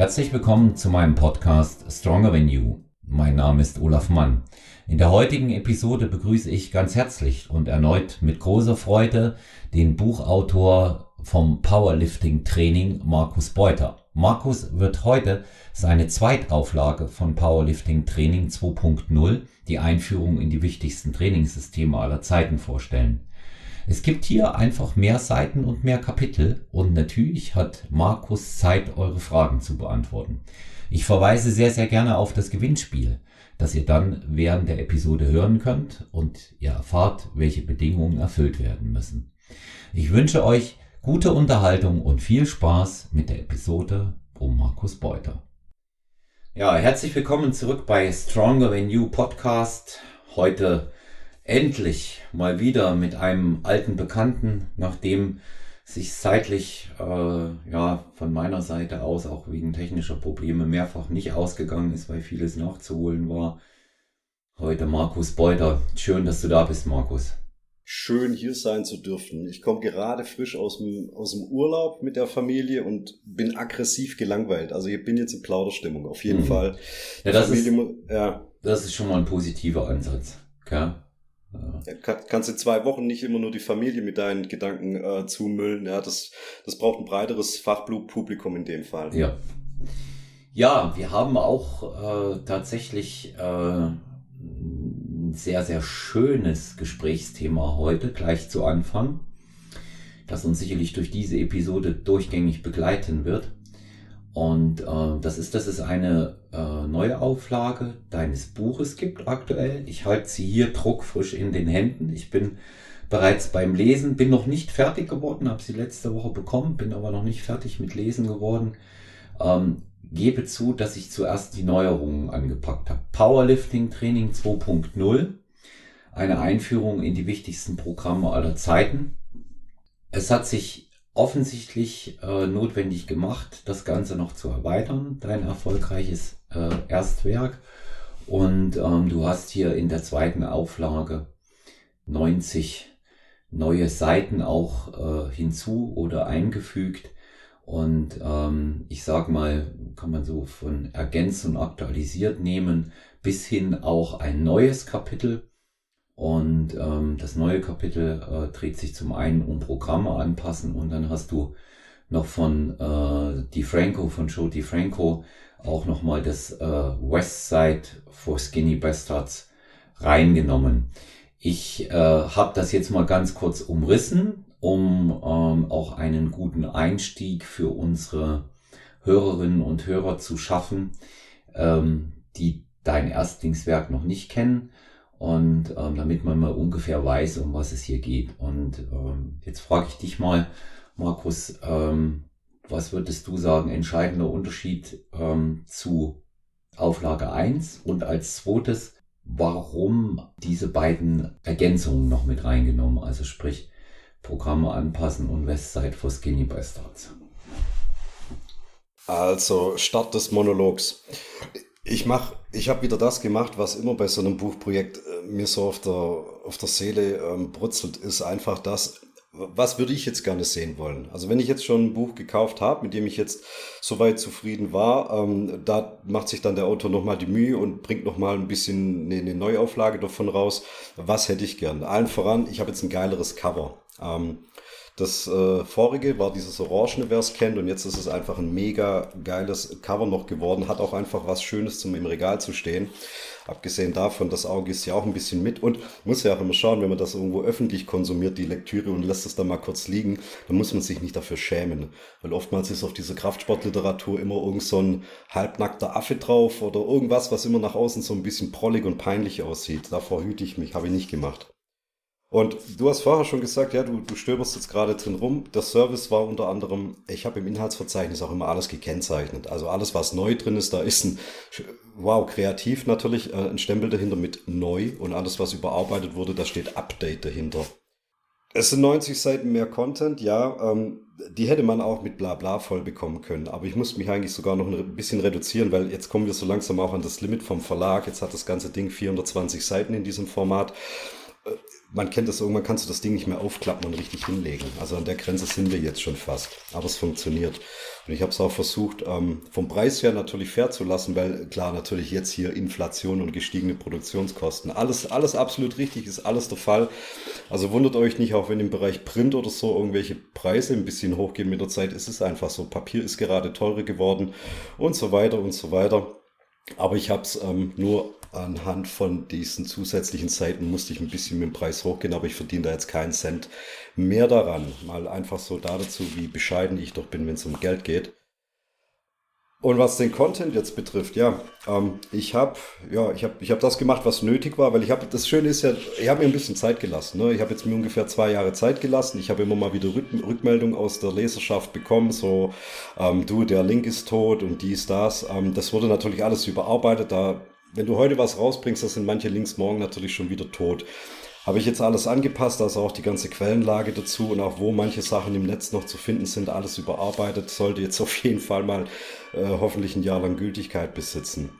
Herzlich willkommen zu meinem Podcast Stronger Than You. Mein Name ist Olaf Mann. In der heutigen Episode begrüße ich ganz herzlich und erneut mit großer Freude den Buchautor vom Powerlifting Training Markus Beuter. Markus wird heute seine Zweitauflage von Powerlifting Training 2.0, die Einführung in die wichtigsten Trainingssysteme aller Zeiten vorstellen. Es gibt hier einfach mehr Seiten und mehr Kapitel und natürlich hat Markus Zeit, eure Fragen zu beantworten. Ich verweise sehr, sehr gerne auf das Gewinnspiel, das ihr dann während der Episode hören könnt und ihr erfahrt, welche Bedingungen erfüllt werden müssen. Ich wünsche euch gute Unterhaltung und viel Spaß mit der Episode um Markus Beuter. Ja, herzlich willkommen zurück bei Stronger Than You Podcast. Heute endlich mal wieder mit einem alten Bekannten, nachdem sich zeitlich äh, ja von meiner Seite aus auch wegen technischer Probleme mehrfach nicht ausgegangen ist, weil vieles nachzuholen war. Heute Markus Beuter. Schön, dass du da bist, Markus. Schön hier sein zu dürfen. Ich komme gerade frisch aus dem, aus dem Urlaub mit der Familie und bin aggressiv gelangweilt. Also ich bin jetzt in Plauderstimmung, auf jeden mhm. Fall. Ja das, ist, ja. das ist schon mal ein positiver Ansatz. Okay? Ja. Kann, kannst du zwei Wochen nicht immer nur die Familie mit deinen Gedanken äh, zumüllen. Ja, das, das braucht ein breiteres Fachblutpublikum in dem Fall. Ja. Ja, wir haben auch äh, tatsächlich äh, ein sehr, sehr schönes Gesprächsthema heute, gleich zu Anfang, das uns sicherlich durch diese Episode durchgängig begleiten wird. Und äh, das ist, dass es eine äh, neue Auflage deines Buches gibt aktuell. Ich halte sie hier druckfrisch in den Händen. Ich bin bereits beim Lesen, bin noch nicht fertig geworden, habe sie letzte Woche bekommen, bin aber noch nicht fertig mit Lesen geworden. Ähm, gebe zu, dass ich zuerst die Neuerungen angepackt habe. Powerlifting Training 2.0, eine Einführung in die wichtigsten Programme aller Zeiten. Es hat sich offensichtlich äh, notwendig gemacht, das Ganze noch zu erweitern, dein erfolgreiches äh, Erstwerk. Und ähm, du hast hier in der zweiten Auflage 90 neue Seiten auch äh, hinzu oder eingefügt. Und ähm, ich sag mal, kann man so von ergänzt und aktualisiert nehmen, bis hin auch ein neues Kapitel und ähm, das neue Kapitel äh, dreht sich zum einen um Programme anpassen und dann hast du noch von äh, DiFranco, von Joe DiFranco, auch nochmal das äh, West Side for Skinny Bastards reingenommen. Ich äh, habe das jetzt mal ganz kurz umrissen, um ähm, auch einen guten Einstieg für unsere Hörerinnen und Hörer zu schaffen, ähm, die dein Erstlingswerk noch nicht kennen und ähm, damit man mal ungefähr weiß, um was es hier geht. Und ähm, jetzt frage ich dich mal, Markus, ähm, was würdest du sagen, entscheidender Unterschied ähm, zu Auflage 1 und als zweites, warum diese beiden Ergänzungen noch mit reingenommen, also sprich Programme anpassen und Westside for Skinny Bastards? Also Start des Monologs. Ich mach, ich habe wieder das gemacht, was immer bei so einem Buchprojekt äh, mir so auf der, auf der Seele ähm, brutzelt, ist einfach das, was würde ich jetzt gerne sehen wollen? Also wenn ich jetzt schon ein Buch gekauft habe, mit dem ich jetzt soweit zufrieden war, ähm, da macht sich dann der Autor nochmal die Mühe und bringt nochmal ein bisschen eine, eine Neuauflage davon raus. Was hätte ich gern? Allen voran, ich habe jetzt ein geileres Cover. Ähm, das äh, vorige war dieses Orangene, wer es kennt, und jetzt ist es einfach ein mega geiles Cover noch geworden. Hat auch einfach was Schönes zum im Regal zu stehen. Abgesehen davon, das Auge ist ja auch ein bisschen mit und muss ja auch immer schauen, wenn man das irgendwo öffentlich konsumiert, die Lektüre und lässt es dann mal kurz liegen, dann muss man sich nicht dafür schämen. Weil oftmals ist auf dieser Kraftsportliteratur immer irgend so ein halbnackter Affe drauf oder irgendwas, was immer nach außen so ein bisschen prollig und peinlich aussieht. Davor hüte ich mich, habe ich nicht gemacht. Und du hast vorher schon gesagt, ja, du, du stöberst jetzt gerade drin rum. Der Service war unter anderem, ich habe im Inhaltsverzeichnis auch immer alles gekennzeichnet. Also alles, was neu drin ist, da ist ein, wow, kreativ natürlich, äh, ein Stempel dahinter mit neu und alles, was überarbeitet wurde, da steht Update dahinter. Es sind 90 Seiten mehr Content, ja, ähm, die hätte man auch mit Blabla voll bekommen können. Aber ich muss mich eigentlich sogar noch ein bisschen reduzieren, weil jetzt kommen wir so langsam auch an das Limit vom Verlag. Jetzt hat das ganze Ding 420 Seiten in diesem Format man kennt das, irgendwann kannst du das Ding nicht mehr aufklappen und richtig hinlegen. Also an der Grenze sind wir jetzt schon fast. Aber es funktioniert. Und ich habe es auch versucht, ähm, vom Preis her natürlich fair zu lassen, weil klar, natürlich jetzt hier Inflation und gestiegene Produktionskosten. Alles, alles absolut richtig, ist alles der Fall. Also wundert euch nicht, auch wenn im Bereich Print oder so irgendwelche Preise ein bisschen hochgehen mit der Zeit, ist es einfach so. Papier ist gerade teurer geworden und so weiter und so weiter. Aber ich habe es ähm, nur anhand von diesen zusätzlichen Seiten musste ich ein bisschen mit dem Preis hochgehen, aber ich verdiene da jetzt keinen Cent mehr daran. Mal einfach so dazu, wie bescheiden ich doch bin, wenn es um Geld geht. Und was den Content jetzt betrifft, ja, ähm, ich habe ja, ich hab, ich hab das gemacht, was nötig war, weil ich habe, das Schöne ist ja, ich habe mir ein bisschen Zeit gelassen. Ne? Ich habe jetzt mir ungefähr zwei Jahre Zeit gelassen. Ich habe immer mal wieder Rück Rückmeldungen aus der Leserschaft bekommen, so, ähm, du, der Link ist tot und dies, das. Ähm, das wurde natürlich alles überarbeitet. Da, wenn du heute was rausbringst, das sind manche Links morgen natürlich schon wieder tot. Habe ich jetzt alles angepasst, also auch die ganze Quellenlage dazu und auch wo manche Sachen im Netz noch zu finden sind, alles überarbeitet, sollte jetzt auf jeden Fall mal äh, hoffentlich ein Jahr lang Gültigkeit besitzen.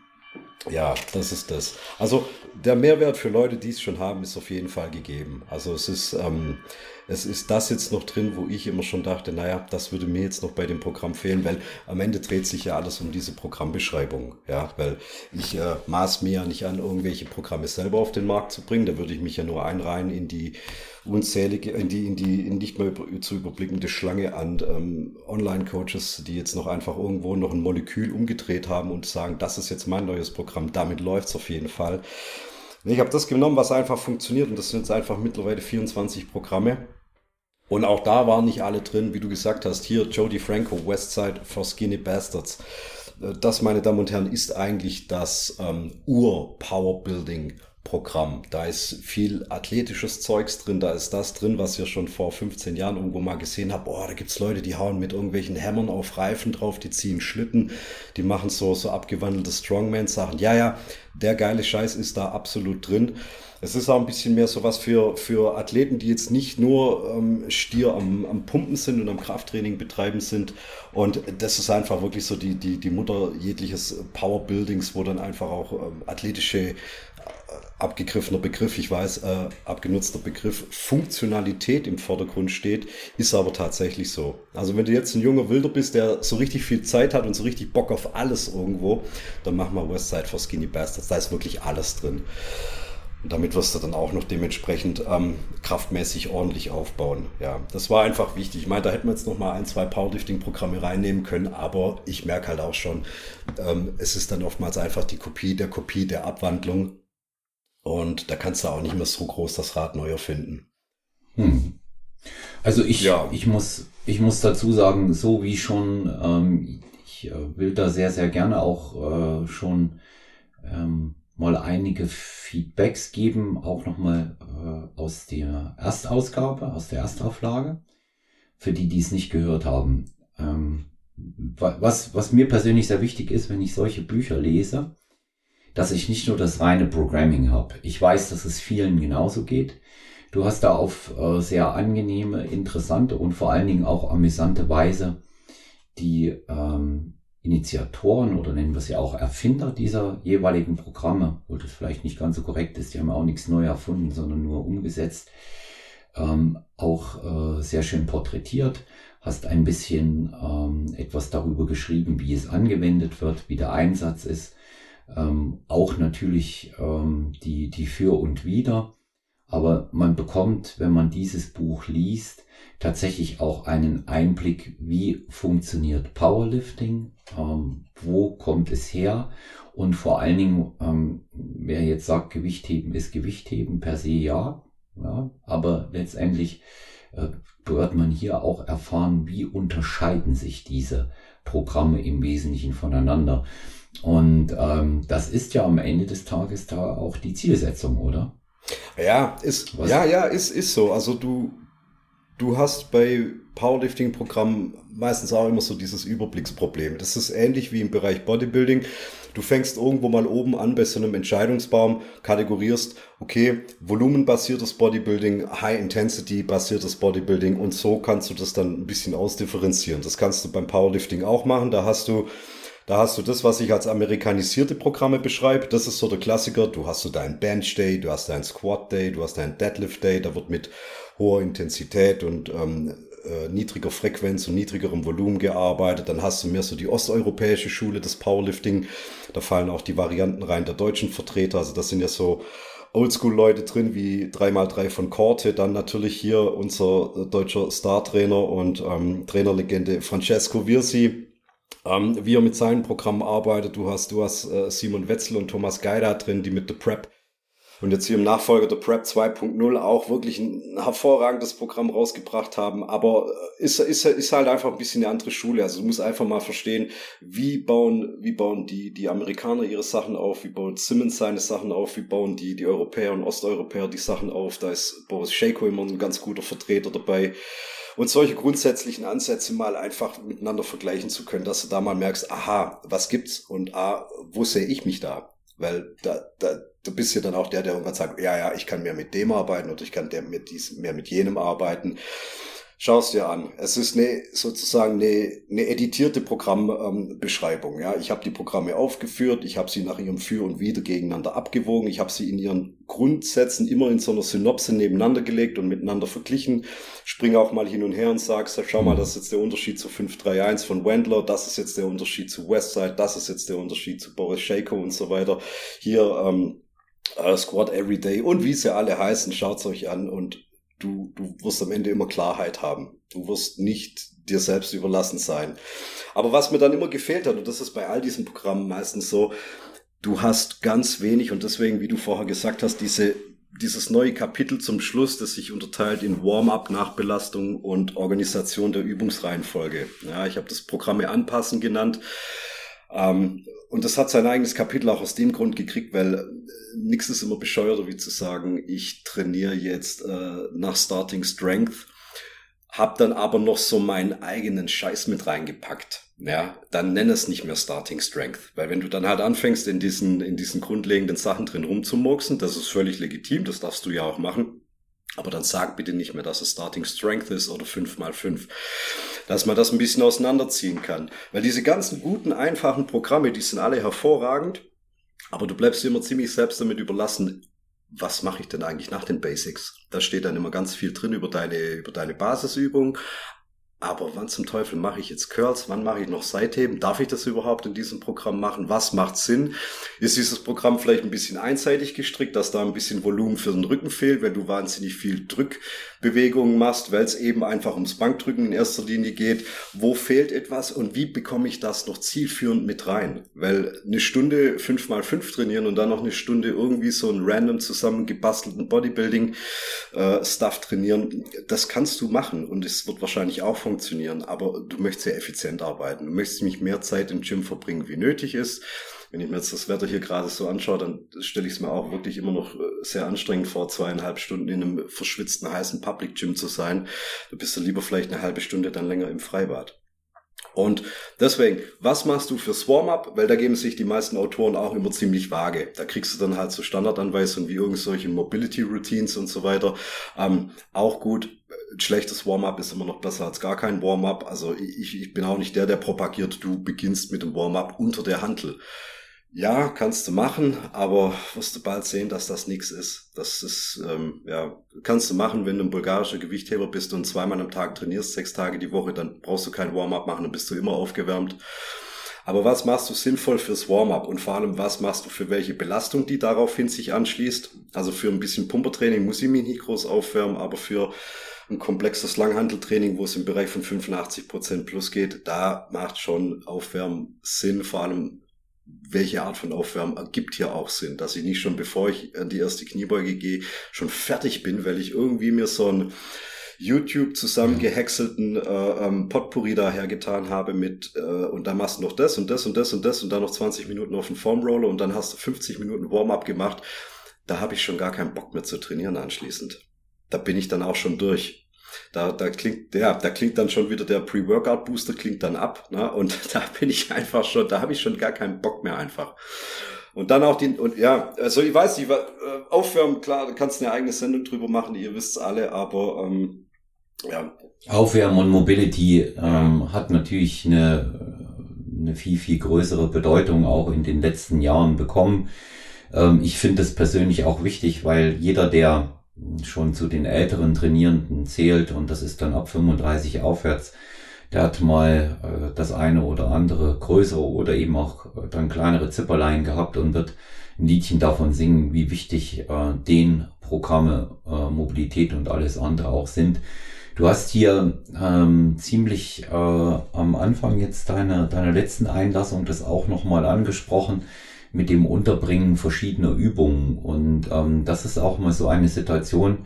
Ja, das ist das. Also der Mehrwert für Leute, die es schon haben, ist auf jeden Fall gegeben. Also es ist, ähm, es ist das jetzt noch drin, wo ich immer schon dachte, naja, das würde mir jetzt noch bei dem Programm fehlen, weil am Ende dreht sich ja alles um diese Programmbeschreibung. Ja, weil ich äh, maß mir ja nicht an, irgendwelche Programme selber auf den Markt zu bringen. Da würde ich mich ja nur einreihen in die unzählige, in die, in die in nicht mehr zu überblickende Schlange an ähm, Online-Coaches, die jetzt noch einfach irgendwo noch ein Molekül umgedreht haben und sagen, das ist jetzt mein neues Programm, damit läuft's auf jeden Fall. Ich habe das genommen, was einfach funktioniert und das sind jetzt einfach mittlerweile 24 Programme. Und auch da waren nicht alle drin, wie du gesagt hast, hier Jody Franco, Westside for Skinny Bastards. Äh, das, meine Damen und Herren, ist eigentlich das ähm, Ur-Power-Building Programm. Da ist viel athletisches Zeugs drin, da ist das drin, was ihr schon vor 15 Jahren irgendwo mal gesehen habt. Boah, da gibt's Leute, die hauen mit irgendwelchen Hämmern auf Reifen drauf, die ziehen Schlitten, die machen so, so abgewandelte Strongman-Sachen. Ja, ja, der geile Scheiß ist da absolut drin. Es ist auch ein bisschen mehr so was für, für Athleten, die jetzt nicht nur ähm, stier am, am Pumpen sind und am Krafttraining betreiben sind. Und das ist einfach wirklich so die, die, die Mutter jegliches Powerbuildings, wo dann einfach auch ähm, athletische abgegriffener Begriff, ich weiß, äh, abgenutzter Begriff, Funktionalität im Vordergrund steht, ist aber tatsächlich so. Also wenn du jetzt ein junger Wilder bist, der so richtig viel Zeit hat und so richtig Bock auf alles irgendwo, dann mach mal Westside for Skinny Bastards, da ist wirklich alles drin. Und damit wirst du dann auch noch dementsprechend ähm, kraftmäßig ordentlich aufbauen. Ja, das war einfach wichtig. Ich meine, da hätten wir jetzt noch mal ein, zwei Powerlifting-Programme reinnehmen können, aber ich merke halt auch schon, ähm, es ist dann oftmals einfach die Kopie der Kopie der Abwandlung. Und da kannst du auch nicht mehr so groß das Rad neu erfinden. Hm. Also ich, ja. ich, muss, ich muss dazu sagen, so wie schon, ähm, ich äh, will da sehr, sehr gerne auch äh, schon ähm, mal einige Feedbacks geben, auch nochmal äh, aus der Erstausgabe, aus der Erstauflage, für die, die es nicht gehört haben. Ähm, was, was mir persönlich sehr wichtig ist, wenn ich solche Bücher lese, dass ich nicht nur das reine Programming habe. Ich weiß, dass es vielen genauso geht. Du hast da auf äh, sehr angenehme, interessante und vor allen Dingen auch amüsante Weise die ähm, Initiatoren oder nennen wir sie auch Erfinder dieser jeweiligen Programme, wo das vielleicht nicht ganz so korrekt ist, die haben auch nichts neu erfunden, sondern nur umgesetzt, ähm, auch äh, sehr schön porträtiert, hast ein bisschen ähm, etwas darüber geschrieben, wie es angewendet wird, wie der Einsatz ist ähm, auch natürlich ähm, die, die Für und Wider. Aber man bekommt, wenn man dieses Buch liest, tatsächlich auch einen Einblick, wie funktioniert Powerlifting, ähm, wo kommt es her und vor allen Dingen, ähm, wer jetzt sagt, Gewichtheben ist Gewichtheben per se ja, ja aber letztendlich äh, wird man hier auch erfahren, wie unterscheiden sich diese Programme im Wesentlichen voneinander. Und ähm, das ist ja am Ende des Tages da auch die Zielsetzung, oder? Ja, ist, ja, ja, ist, ist so. Also du, du hast bei Powerlifting-Programmen meistens auch immer so dieses Überblicksproblem. Das ist ähnlich wie im Bereich Bodybuilding. Du fängst irgendwo mal oben an bei so einem Entscheidungsbaum, kategorierst, okay, volumenbasiertes Bodybuilding, High-Intensity-basiertes Bodybuilding und so kannst du das dann ein bisschen ausdifferenzieren. Das kannst du beim Powerlifting auch machen. Da hast du Da hast du das, was ich als amerikanisierte Programme beschreibe. Das ist so der Klassiker. Du hast so deinen Bench Day, du hast deinen Squat Day, du hast deinen Deadlift Day. Da wird mit hoher Intensität und ähm, äh, niedriger Frequenz und niedrigerem Volumen gearbeitet. Dann hast du mehr so die osteuropäische Schule des Powerlifting. Da fallen auch die Varianten rein der deutschen Vertreter. Also das sind ja so Oldschool-Leute drin wie 3x3 von Korte. Dann natürlich hier unser äh, deutscher Star-Trainer und ähm, Trainerlegende Francesco Virsi. Ähm, wie er mit seinen Programmen arbeitet. Du hast, du hast äh, Simon Wetzel und Thomas Geider drin, die mit The Prep und jetzt hier im Nachfolger der Prep 2.0 auch wirklich ein hervorragendes Programm rausgebracht haben. Aber äh, ist, ist, ist halt einfach ein bisschen eine andere Schule. Also du musst einfach mal verstehen, wie bauen, wie bauen die, die Amerikaner ihre Sachen auf, wie baut Simmons seine Sachen auf, wie bauen die, die Europäer und Osteuropäer die Sachen auf. Da ist Boris Shako immer ein ganz guter Vertreter dabei. Und solche grundsätzlichen Ansätze mal einfach miteinander vergleichen zu können, dass du da mal merkst, aha, was gibt's und ah, wo sehe ich mich da? Weil da, da, du bist ja dann auch der, der irgendwann sagt, ja, ja, ich kann mehr mit dem arbeiten oder ich kann der mit dies, mehr mit jenem arbeiten. Schau es dir an. Es ist eine, sozusagen eine, eine editierte Programmbeschreibung. Ähm, ja, ich habe die Programme aufgeführt, ich habe sie nach ihrem Für und Wider gegeneinander abgewogen, ich habe sie in ihren Grundsätzen immer in so einer Synopse nebeneinander gelegt und miteinander verglichen. Spring auch mal hin und her und sagst, schau mal, das ist jetzt der Unterschied zu 531 von Wendler, das ist jetzt der Unterschied zu Westside, das ist jetzt der Unterschied zu Boris Shaco und so weiter. Hier ähm, uh, Squad Everyday und wie sie alle heißen, schaut's euch an und du, du wirst am Ende immer Klarheit haben. Du wirst nicht dir selbst überlassen sein. Aber was mir dann immer gefehlt hat, und das ist bei all diesen Programmen meistens so, du hast ganz wenig und deswegen, wie du vorher gesagt hast, diese, dieses neue Kapitel zum Schluss, das sich unterteilt in Warm-up, Nachbelastung und Organisation der Übungsreihenfolge. Ja, ich habe das Programme anpassen genannt. Ähm, und das hat sein eigenes Kapitel auch aus dem Grund gekriegt, weil äh, nichts ist immer bescheuerter, wie zu sagen, ich trainiere jetzt äh, nach Starting Strength, hab dann aber noch so meinen eigenen Scheiß mit reingepackt. Ja, dann nenn es nicht mehr Starting Strength, weil wenn du dann halt anfängst, in diesen, in diesen grundlegenden Sachen drin rumzumurksen, das ist völlig legitim, das darfst du ja auch machen, aber dann sag bitte nicht mehr, dass es Starting Strength ist oder 5 mal 5 dass man das ein bisschen auseinanderziehen kann. Weil diese ganzen guten, einfachen Programme, die sind alle hervorragend, aber du bleibst immer ziemlich selbst damit überlassen, was mache ich denn eigentlich nach den Basics? Da steht dann immer ganz viel drin über deine, über deine Basisübung, aber wann zum Teufel mache ich jetzt Curls? Wann mache ich noch Seitheben? Darf ich das überhaupt in diesem Programm machen? Was macht Sinn? Ist dieses Programm vielleicht ein bisschen einseitig gestrickt, dass da ein bisschen Volumen für den Rücken fehlt, wenn du wahnsinnig viel Drückbewegungen machst, weil es eben einfach ums Bankdrücken in erster Linie geht? Wo fehlt etwas und wie bekomme ich das noch zielführend mit rein? Weil eine Stunde fünf mal fünf trainieren und dann noch eine Stunde irgendwie so einen random zusammengebastelten Bodybuilding-Stuff äh, trainieren, das kannst du machen und es wird wahrscheinlich auch funktionieren, aber du möchtest sehr effizient arbeiten. Du möchtest nicht mehr Zeit im Gym verbringen, wie nötig ist. Wenn ich mir jetzt das Wetter hier gerade so anschaue, dann stelle ich es mir auch wirklich immer noch äh, sehr anstrengend vor, zweieinhalb Stunden in einem verschwitzten, heißen Public Gym zu sein. Da bist du lieber vielleicht eine halbe Stunde dann länger im Freibad. Und deswegen, was machst du fürs Warm-up? Weil da geben sich die meisten Autoren auch immer ziemlich vage. Da kriegst du dann halt so Standardanweisungen wie irgendwelche Mobility Routines und so weiter. Ähm, auch gut. Ein schlechtes Warm-up ist immer noch besser als gar kein Warm-up. Also ich, ich bin auch nicht der, der propagiert, du beginnst mit dem Warm-up unter der Hantel. Ja, kannst du machen, aber wirst du bald sehen, dass das nichts ist. Das ist, ähm, ja, kannst du machen, wenn du ein bulgarischer Gewichtheber bist und zweimal am Tag trainierst, sechs Tage die Woche, dann brauchst du kein Warm-up machen, dann bist du immer aufgewärmt. Aber was machst du sinnvoll fürs Warm-up und vor allem, was machst du für welche Belastung, die daraufhin sich anschließt? Also für ein bisschen Pumpertraining muss ich mich nicht groß aufwärmen, aber für ein komplexes Langhanteltraining, wo es im Bereich von 85 Prozent plus geht, da macht schon Aufwärmen Sinn, vor allem welche Art von Aufwärmen ergibt hier auch Sinn, dass ich nicht schon bevor ich an die erste Kniebeuge gehe, schon fertig bin, weil ich irgendwie mir so ein YouTube zusammengehäckselten äh, ähm, Potpourri dahergetan habe mit äh, und da machst du noch das und das und das und das und dann noch 20 Minuten auf den Formroller und dann hast du 50 Minuten Warm-up gemacht. Da habe ich schon gar keinen Bock mehr zu trainieren anschließend. Da bin ich dann auch schon durch. Da, da klingt, ja, da klingt dann schon wieder der Pre-Workout-Booster klingt dann ab, ne? Und da bin ich einfach schon, da habe ich schon gar keinen Bock mehr einfach. Und dann auch die, und ja, also ich weiß nicht, äh, aufwärmen, klar, da kannst du eine eigene Sendung drüber machen, ihr wisst's alle, aber ähm, ja. Aufwärmen und Mobility ähm, hat natürlich eine, eine viel, viel größere Bedeutung auch in den letzten Jahren bekommen. Ähm, ich finde es persönlich auch wichtig, weil jeder, der schon zu den älteren Trainierenden zählt und das ist dann ab 35 aufwärts, der hat mal äh, das eine oder andere größere oder eben auch äh, dann kleinere Zipperlein gehabt und wird ein Liedchen davon singen, wie wichtig äh, den Programme, äh, Mobilität und alles andere auch sind. Du hast hier ähm, ziemlich äh, am Anfang jetzt deiner deiner letzten Einlassung das auch nochmal angesprochen mit dem Unterbringen verschiedener Übungen. Und ähm, das ist auch mal so eine Situation,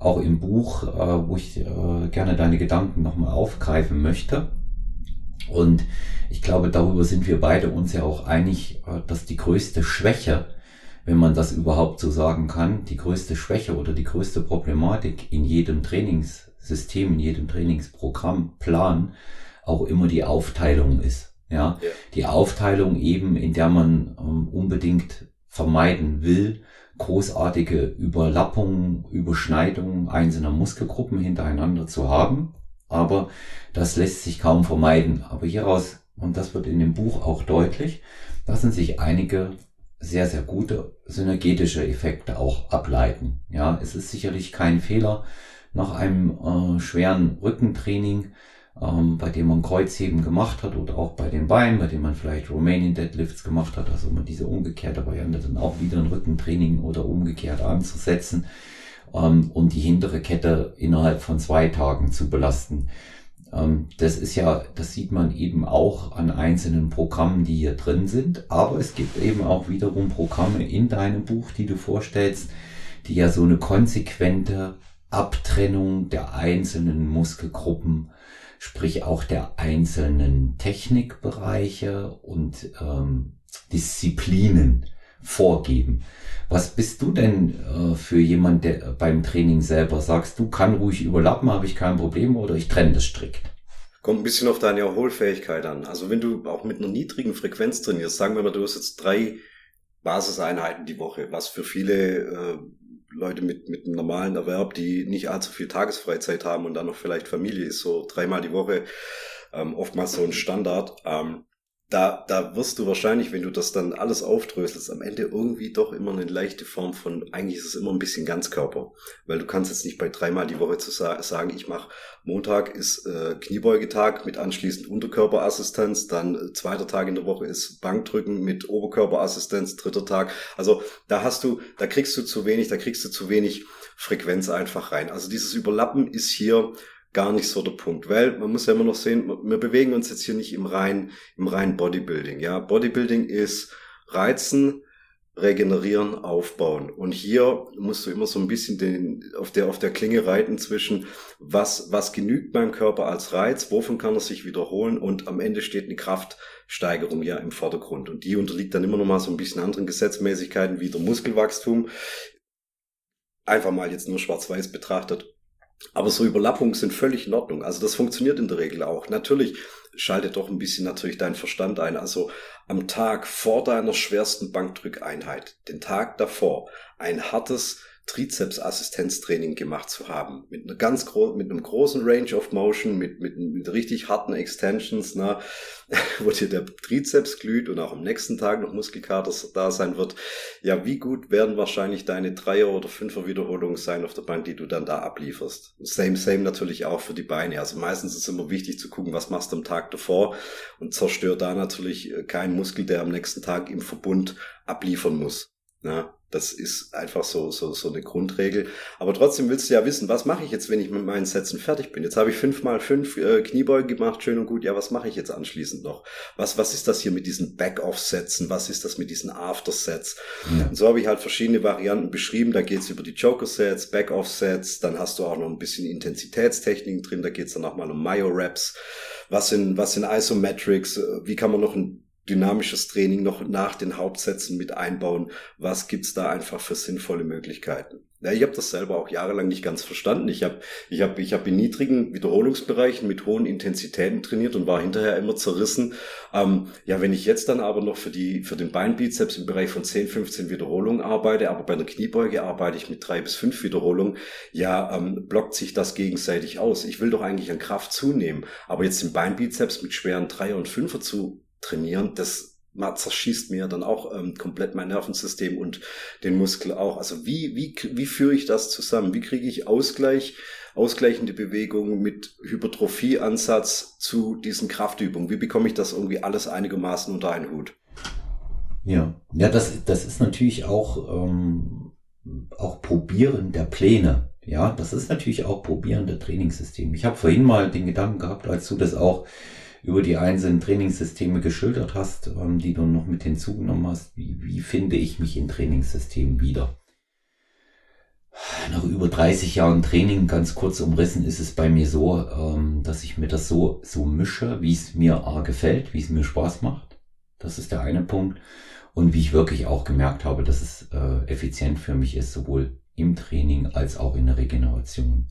auch im Buch, äh, wo ich äh, gerne deine Gedanken nochmal aufgreifen möchte. Und ich glaube, darüber sind wir beide uns ja auch einig, äh, dass die größte Schwäche, wenn man das überhaupt so sagen kann, die größte Schwäche oder die größte Problematik in jedem Trainingssystem, in jedem Trainingsprogramm, Plan auch immer die Aufteilung ist. Ja, ja. die Aufteilung eben, in der man ähm, unbedingt vermeiden will, großartige Überlappungen, Überschneidungen einzelner Muskelgruppen hintereinander zu haben. Aber das lässt sich kaum vermeiden. Aber hieraus, und das wird in dem Buch auch deutlich, lassen sich einige sehr, sehr gute synergetische Effekte auch ableiten. Ja, es ist sicherlich kein Fehler, nach einem äh, schweren Rückentraining ähm, bei dem man Kreuzheben gemacht hat oder auch bei den Beinen, bei dem man vielleicht Romanian Deadlifts gemacht hat, also immer diese umgekehrte Variante dann auch wieder ein Rückentraining oder umgekehrt anzusetzen ähm, und die hintere Kette innerhalb von zwei Tagen zu belasten. Ähm, das ist ja, das sieht man eben auch an einzelnen Programmen, die hier drin sind, aber es gibt eben auch wiederum Programme in deinem Buch, die du vorstellst, die ja so eine konsequente Abtrennung der einzelnen Muskelgruppen sprich auch der einzelnen Technikbereiche und ähm, Disziplinen vorgeben. Was bist du denn äh, für jemand, der beim Training selber sagst, du kann ruhig überlappen, habe ich kein Problem oder ich trenne das strikt? Kommt ein bisschen auf deine Erholfähigkeit an. Also wenn du auch mit einer niedrigen Frequenz trainierst, sagen wir mal, du hast jetzt drei Basiseinheiten die Woche, was für viele äh, Leute mit, mit einem normalen Erwerb, die nicht allzu viel Tagesfreizeit haben und dann noch vielleicht Familie ist, so dreimal die Woche, ähm, oftmals so ein Standard. Ähm, da, da wirst du wahrscheinlich, wenn du das dann alles aufdröselst, am Ende irgendwie doch immer eine leichte Form von, eigentlich ist es immer ein bisschen Ganzkörper. Weil du kannst jetzt nicht bei dreimal die Woche zu sa sagen, ich mache Montag ist äh, Kniebeugetag mit anschließend Unterkörperassistenz, dann äh, zweiter Tag in der Woche ist Bankdrücken mit Oberkörperassistenz, dritter Tag. Also da hast du, da kriegst du zu wenig, da kriegst du zu wenig Frequenz einfach rein. Also dieses Überlappen ist hier gar nicht so der Punkt, weil man muss ja immer noch sehen, wir bewegen uns jetzt hier nicht im reinen, im reinen Bodybuilding. Ja, Bodybuilding ist Reizen, regenerieren, aufbauen. Und hier musst du immer so ein bisschen den, auf der, auf der Klinge reiten zwischen, was, was genügt meinem Körper als Reiz, wovon kann er sich wiederholen und am Ende steht eine Kraftsteigerung ja im Vordergrund. Und die unterliegt dann immer noch mal so ein bisschen anderen Gesetzmäßigkeiten wie der Muskelwachstum. Einfach mal jetzt nur schwarz-weiß betrachtet. Aber so Überlappungen sind völlig in Ordnung. Also das funktioniert in der Regel auch. Natürlich schaltet doch ein bisschen natürlich dein Verstand ein. Also am Tag vor deiner schwersten Bankdrückeinheit, den Tag davor, ein hartes Trizeps-Assistenztraining gemacht zu haben. Mit einer ganz großen, mit einem großen Range of Motion, mit, mit, mit richtig harten Extensions, ne, wo dir der Trizeps glüht und auch am nächsten Tag noch Muskelkater da sein wird. Ja, wie gut werden wahrscheinlich deine Dreier- oder Fünfer Wiederholungen sein auf der Bank, die du dann da ablieferst. Same, same natürlich auch für die Beine. Also meistens ist immer wichtig zu gucken, was machst du am Tag davor und zerstör da natürlich äh, keinen Muskel, der am nächsten Tag im Verbund abliefern muss. Ja, das ist einfach so, so, so eine Grundregel. Aber trotzdem willst du ja wissen, was mache ich jetzt, wenn ich mit meinen Sätzen fertig bin? Jetzt habe ich fünf mal fünf äh, Kniebeugen gemacht, schön und gut. Ja, was mache ich jetzt anschließend noch? Was, was ist das hier mit diesen Back-Off-Sätzen? Was ist das mit diesen After-Sets? Und so habe ich halt verschiedene Varianten beschrieben. Da geht es über die Joker-Sets, Back-Off-Sets. Dann hast du auch noch ein bisschen Intensitätstechniken drin. Da geht es dann auch mal um Myo-Raps. Was sind, was sind Isometrics? Wie kann man noch ein dynamisches Training noch nach den Hauptsätzen mit einbauen? Was gibt's da einfach für sinnvolle Möglichkeiten? Ja, ich habe das selber auch jahrelang nicht ganz verstanden. Ich habe ich hab, ich hab in niedrigen Wiederholungsbereichen mit hohen Intensitäten trainiert und war hinterher immer zerrissen. Ähm, ja, wenn ich jetzt dann aber noch für, die, für den Beinbizeps im Bereich von 10, 15 Wiederholungen arbeite, aber bei einer Kniebeuge arbeite ich mit drei bis fünf Wiederholungen, ja, ähm, blockt sich das gegenseitig aus. Ich will doch eigentlich an Kraft zunehmen, aber jetzt den Beinbizeps mit schweren Dreier- und Fünfer zu trainieren, das zerschießt mir dann auch ähm, komplett mein Nervensystem und den Muskel auch. Also wie, wie, wie führe ich das zusammen? Wie kriege ich Ausgleich, ausgleichende Bewegungen mit Hypertrophieansatz zu diesen Kraftübungen? Wie bekomme ich das irgendwie alles einigermaßen unter einen Hut? Ja, ja, das, das ist natürlich auch, ähm, auch Probieren der Pläne. Ja, das ist natürlich auch Probieren der Trainingssysteme. Ich habe vorhin mal den Gedanken gehabt, als du das auch über die einzelnen Trainingssysteme geschildert hast, ähm, die du noch mit hinzugenommen hast. Wie, wie finde ich mich in Trainingssystemen wieder? Nach über 30 Jahren Training, ganz kurz umrissen, ist es bei mir so, ähm, dass ich mir das so, so mische, wie es mir A gefällt, wie es mir Spaß macht. Das ist der eine Punkt. Und wie ich wirklich auch gemerkt habe, dass es äh, effizient für mich ist, sowohl im Training als auch in der Regeneration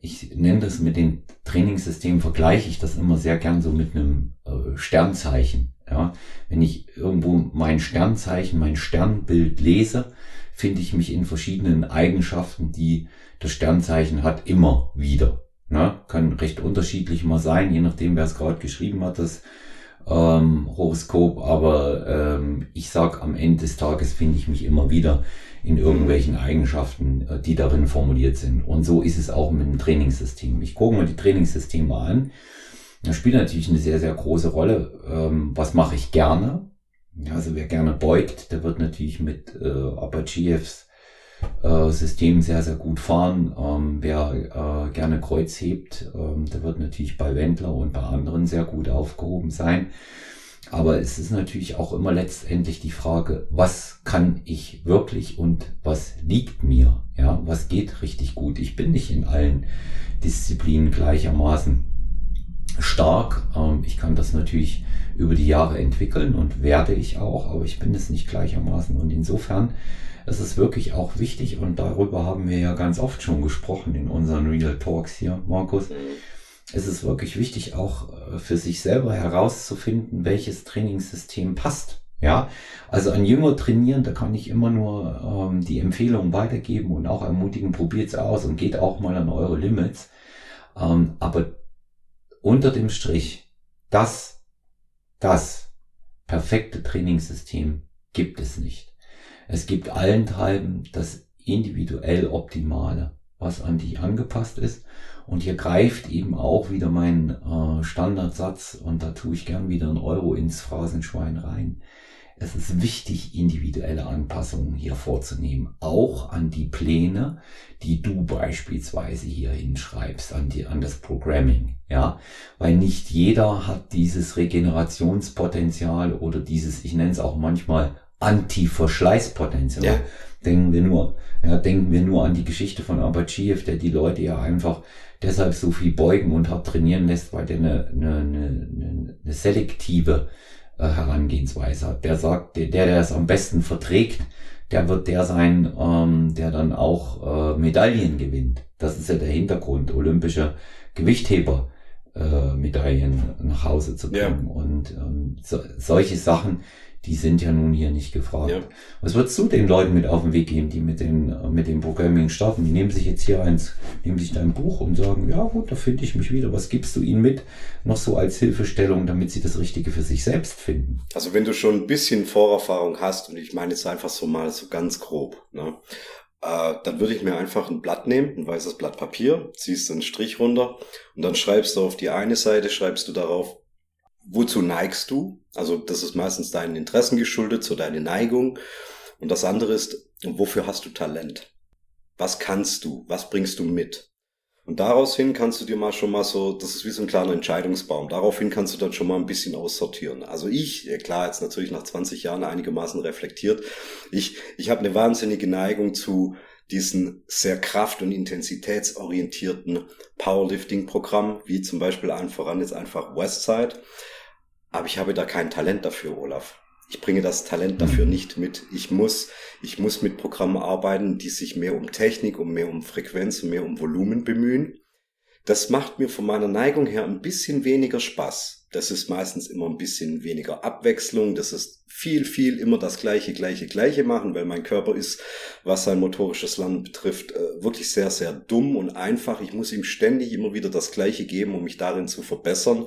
ich nenne das mit den Trainingssystemen, vergleiche ich das immer sehr gern so mit einem äh, Sternzeichen. Ja, wenn ich irgendwo mein Sternzeichen, mein Sternbild lese, finde ich mich in verschiedenen Eigenschaften, die das Sternzeichen hat, immer wieder. Ja, kann recht unterschiedlich mal sein, je nachdem, wer es gerade geschrieben hat, das ähm, Horoskop. Aber ähm, ich sag, am Ende des Tages finde ich mich immer wieder in irgendwelchen Eigenschaften, äh, die darin formuliert sind. Und so ist es auch mit dem Trainingssystem. Ich gucke mir die Trainingssysteme an. Das spielt natürlich eine sehr, sehr große Rolle. Ähm, was mache ich gerne? Also wer gerne beugt, der wird natürlich mit äh, Apacheevs äh, System sehr, sehr gut fahren. Ähm, wer äh, gerne Kreuz hebt, ähm, der wird natürlich bei Wendler und bei anderen sehr gut aufgehoben sein. Aber es ist natürlich auch immer letztendlich die Frage, was kann ich wirklich und was liegt mir? Ja, was geht richtig gut? Ich bin nicht in allen Disziplinen gleichermaßen stark. Ähm, ich kann das natürlich über die Jahre entwickeln und werde ich auch, aber ich bin es nicht gleichermaßen. Und insofern ist es wirklich auch wichtig und darüber haben wir ja ganz oft schon gesprochen in unseren Real Talks hier, Markus. Mhm es ist wirklich wichtig, auch äh, für sich selber herauszufinden, welches Trainingssystem passt. Ja, also an Jünger trainieren, da kann ich immer nur ähm, die Empfehlung weitergeben und auch ermutigen, probiert es aus und geht auch mal an eure Limits. Ähm, aber unter dem Strich, das, das perfekte Trainingssystem gibt es nicht. Es gibt allenthalben das individuell Optimale, was an dich angepasst ist und hier greift eben auch wieder mein äh, Standardsatz und da tue ich gern wieder ein Euro ins Phrasenschwein rein. Es ist wichtig, individuelle Anpassungen hier vorzunehmen, auch an die Pläne, die du beispielsweise hier hinschreibst, an, die, an das Programming, ja, weil nicht jeder hat dieses Regenerationspotenzial oder dieses, ich nenne es auch manchmal Anti-Verschleißpotenzial. Ja. Denken wir nur, ja, denken wir nur an die Geschichte von Abachiev, der die Leute ja einfach deshalb so viel beugen und hart trainieren lässt, weil der eine, eine, eine, eine selektive äh, Herangehensweise hat. Der sagt, der, der es am besten verträgt, der wird der sein, ähm, der dann auch äh, Medaillen gewinnt. Das ist ja der Hintergrund, olympische Gewichtheber. Äh, Medaillen nach Hause zu bringen. Ja. Und ähm, so, solche Sachen, die sind ja nun hier nicht gefragt. Ja. Was würdest du den Leuten mit auf den Weg geben, die mit, den, mit dem Programming starten? Die nehmen sich jetzt hier eins, nehmen sich dein Buch und sagen, ja gut, da finde ich mich wieder. Was gibst du ihnen mit? Noch so als Hilfestellung, damit sie das Richtige für sich selbst finden? Also wenn du schon ein bisschen Vorerfahrung hast, und ich meine jetzt einfach so mal so ganz grob, ne? Äh, dann würde ich mir einfach ein Blatt nehmen, ein weißes Blatt Papier, ziehst einen Strich runter und dann schreibst du auf die eine Seite, schreibst du darauf wozu neigst du? Also das ist meistens deinen Interessen geschuldet, so deine Neigung. Und das andere ist, wofür hast du Talent? Was kannst du? Was bringst du mit? Und daraus hin kannst du dir mal schon mal so, das ist wie so ein kleiner Entscheidungsbaum. Daraufhin kannst du dann schon mal ein bisschen aussortieren. Also ich, klar, jetzt natürlich nach 20 Jahren einigermaßen reflektiert. Ich, ich habe eine wahnsinnige Neigung zu diesen sehr kraft- und intensitätsorientierten Powerlifting-Programm, wie zum Beispiel allen voran jetzt einfach Westside. Aber ich habe da kein Talent dafür, Olaf. Ich bringe das Talent dafür mhm. nicht mit. Ich muss, ich muss mit Programmen arbeiten, die sich mehr um Technik, um mehr um Frequenz und mehr um Volumen bemühen. Das macht mir von meiner Neigung her ein bisschen weniger Spaß. Das ist meistens immer ein bisschen weniger Abwechslung. Das ist viel, viel immer das gleiche, gleiche, gleiche machen, weil mein Körper ist, was sein motorisches Lernen betrifft, äh, wirklich sehr, sehr dumm und einfach. Ich muss ihm ständig immer wieder das gleiche geben, um mich darin zu verbessern.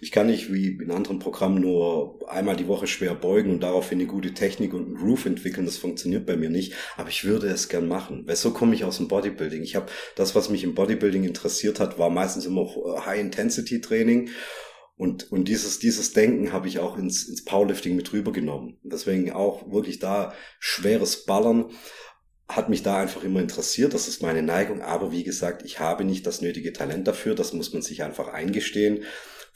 Ich kann nicht wie in anderen Programmen nur einmal die Woche schwer beugen und daraufhin eine gute Technik und einen Groove entwickeln. Das funktioniert bei mir nicht. Aber ich würde es gern machen. Weil so komme ich aus dem Bodybuilding. Ich habe das, was mich im Bodybuilding interessiert hat, war meistens immer High-Intensity-Training. Und, und dieses, dieses Denken habe ich auch ins, ins Powerlifting mit rübergenommen. Deswegen auch wirklich da schweres Ballern hat mich da einfach immer interessiert. Das ist meine Neigung. Aber wie gesagt, ich habe nicht das nötige Talent dafür. Das muss man sich einfach eingestehen.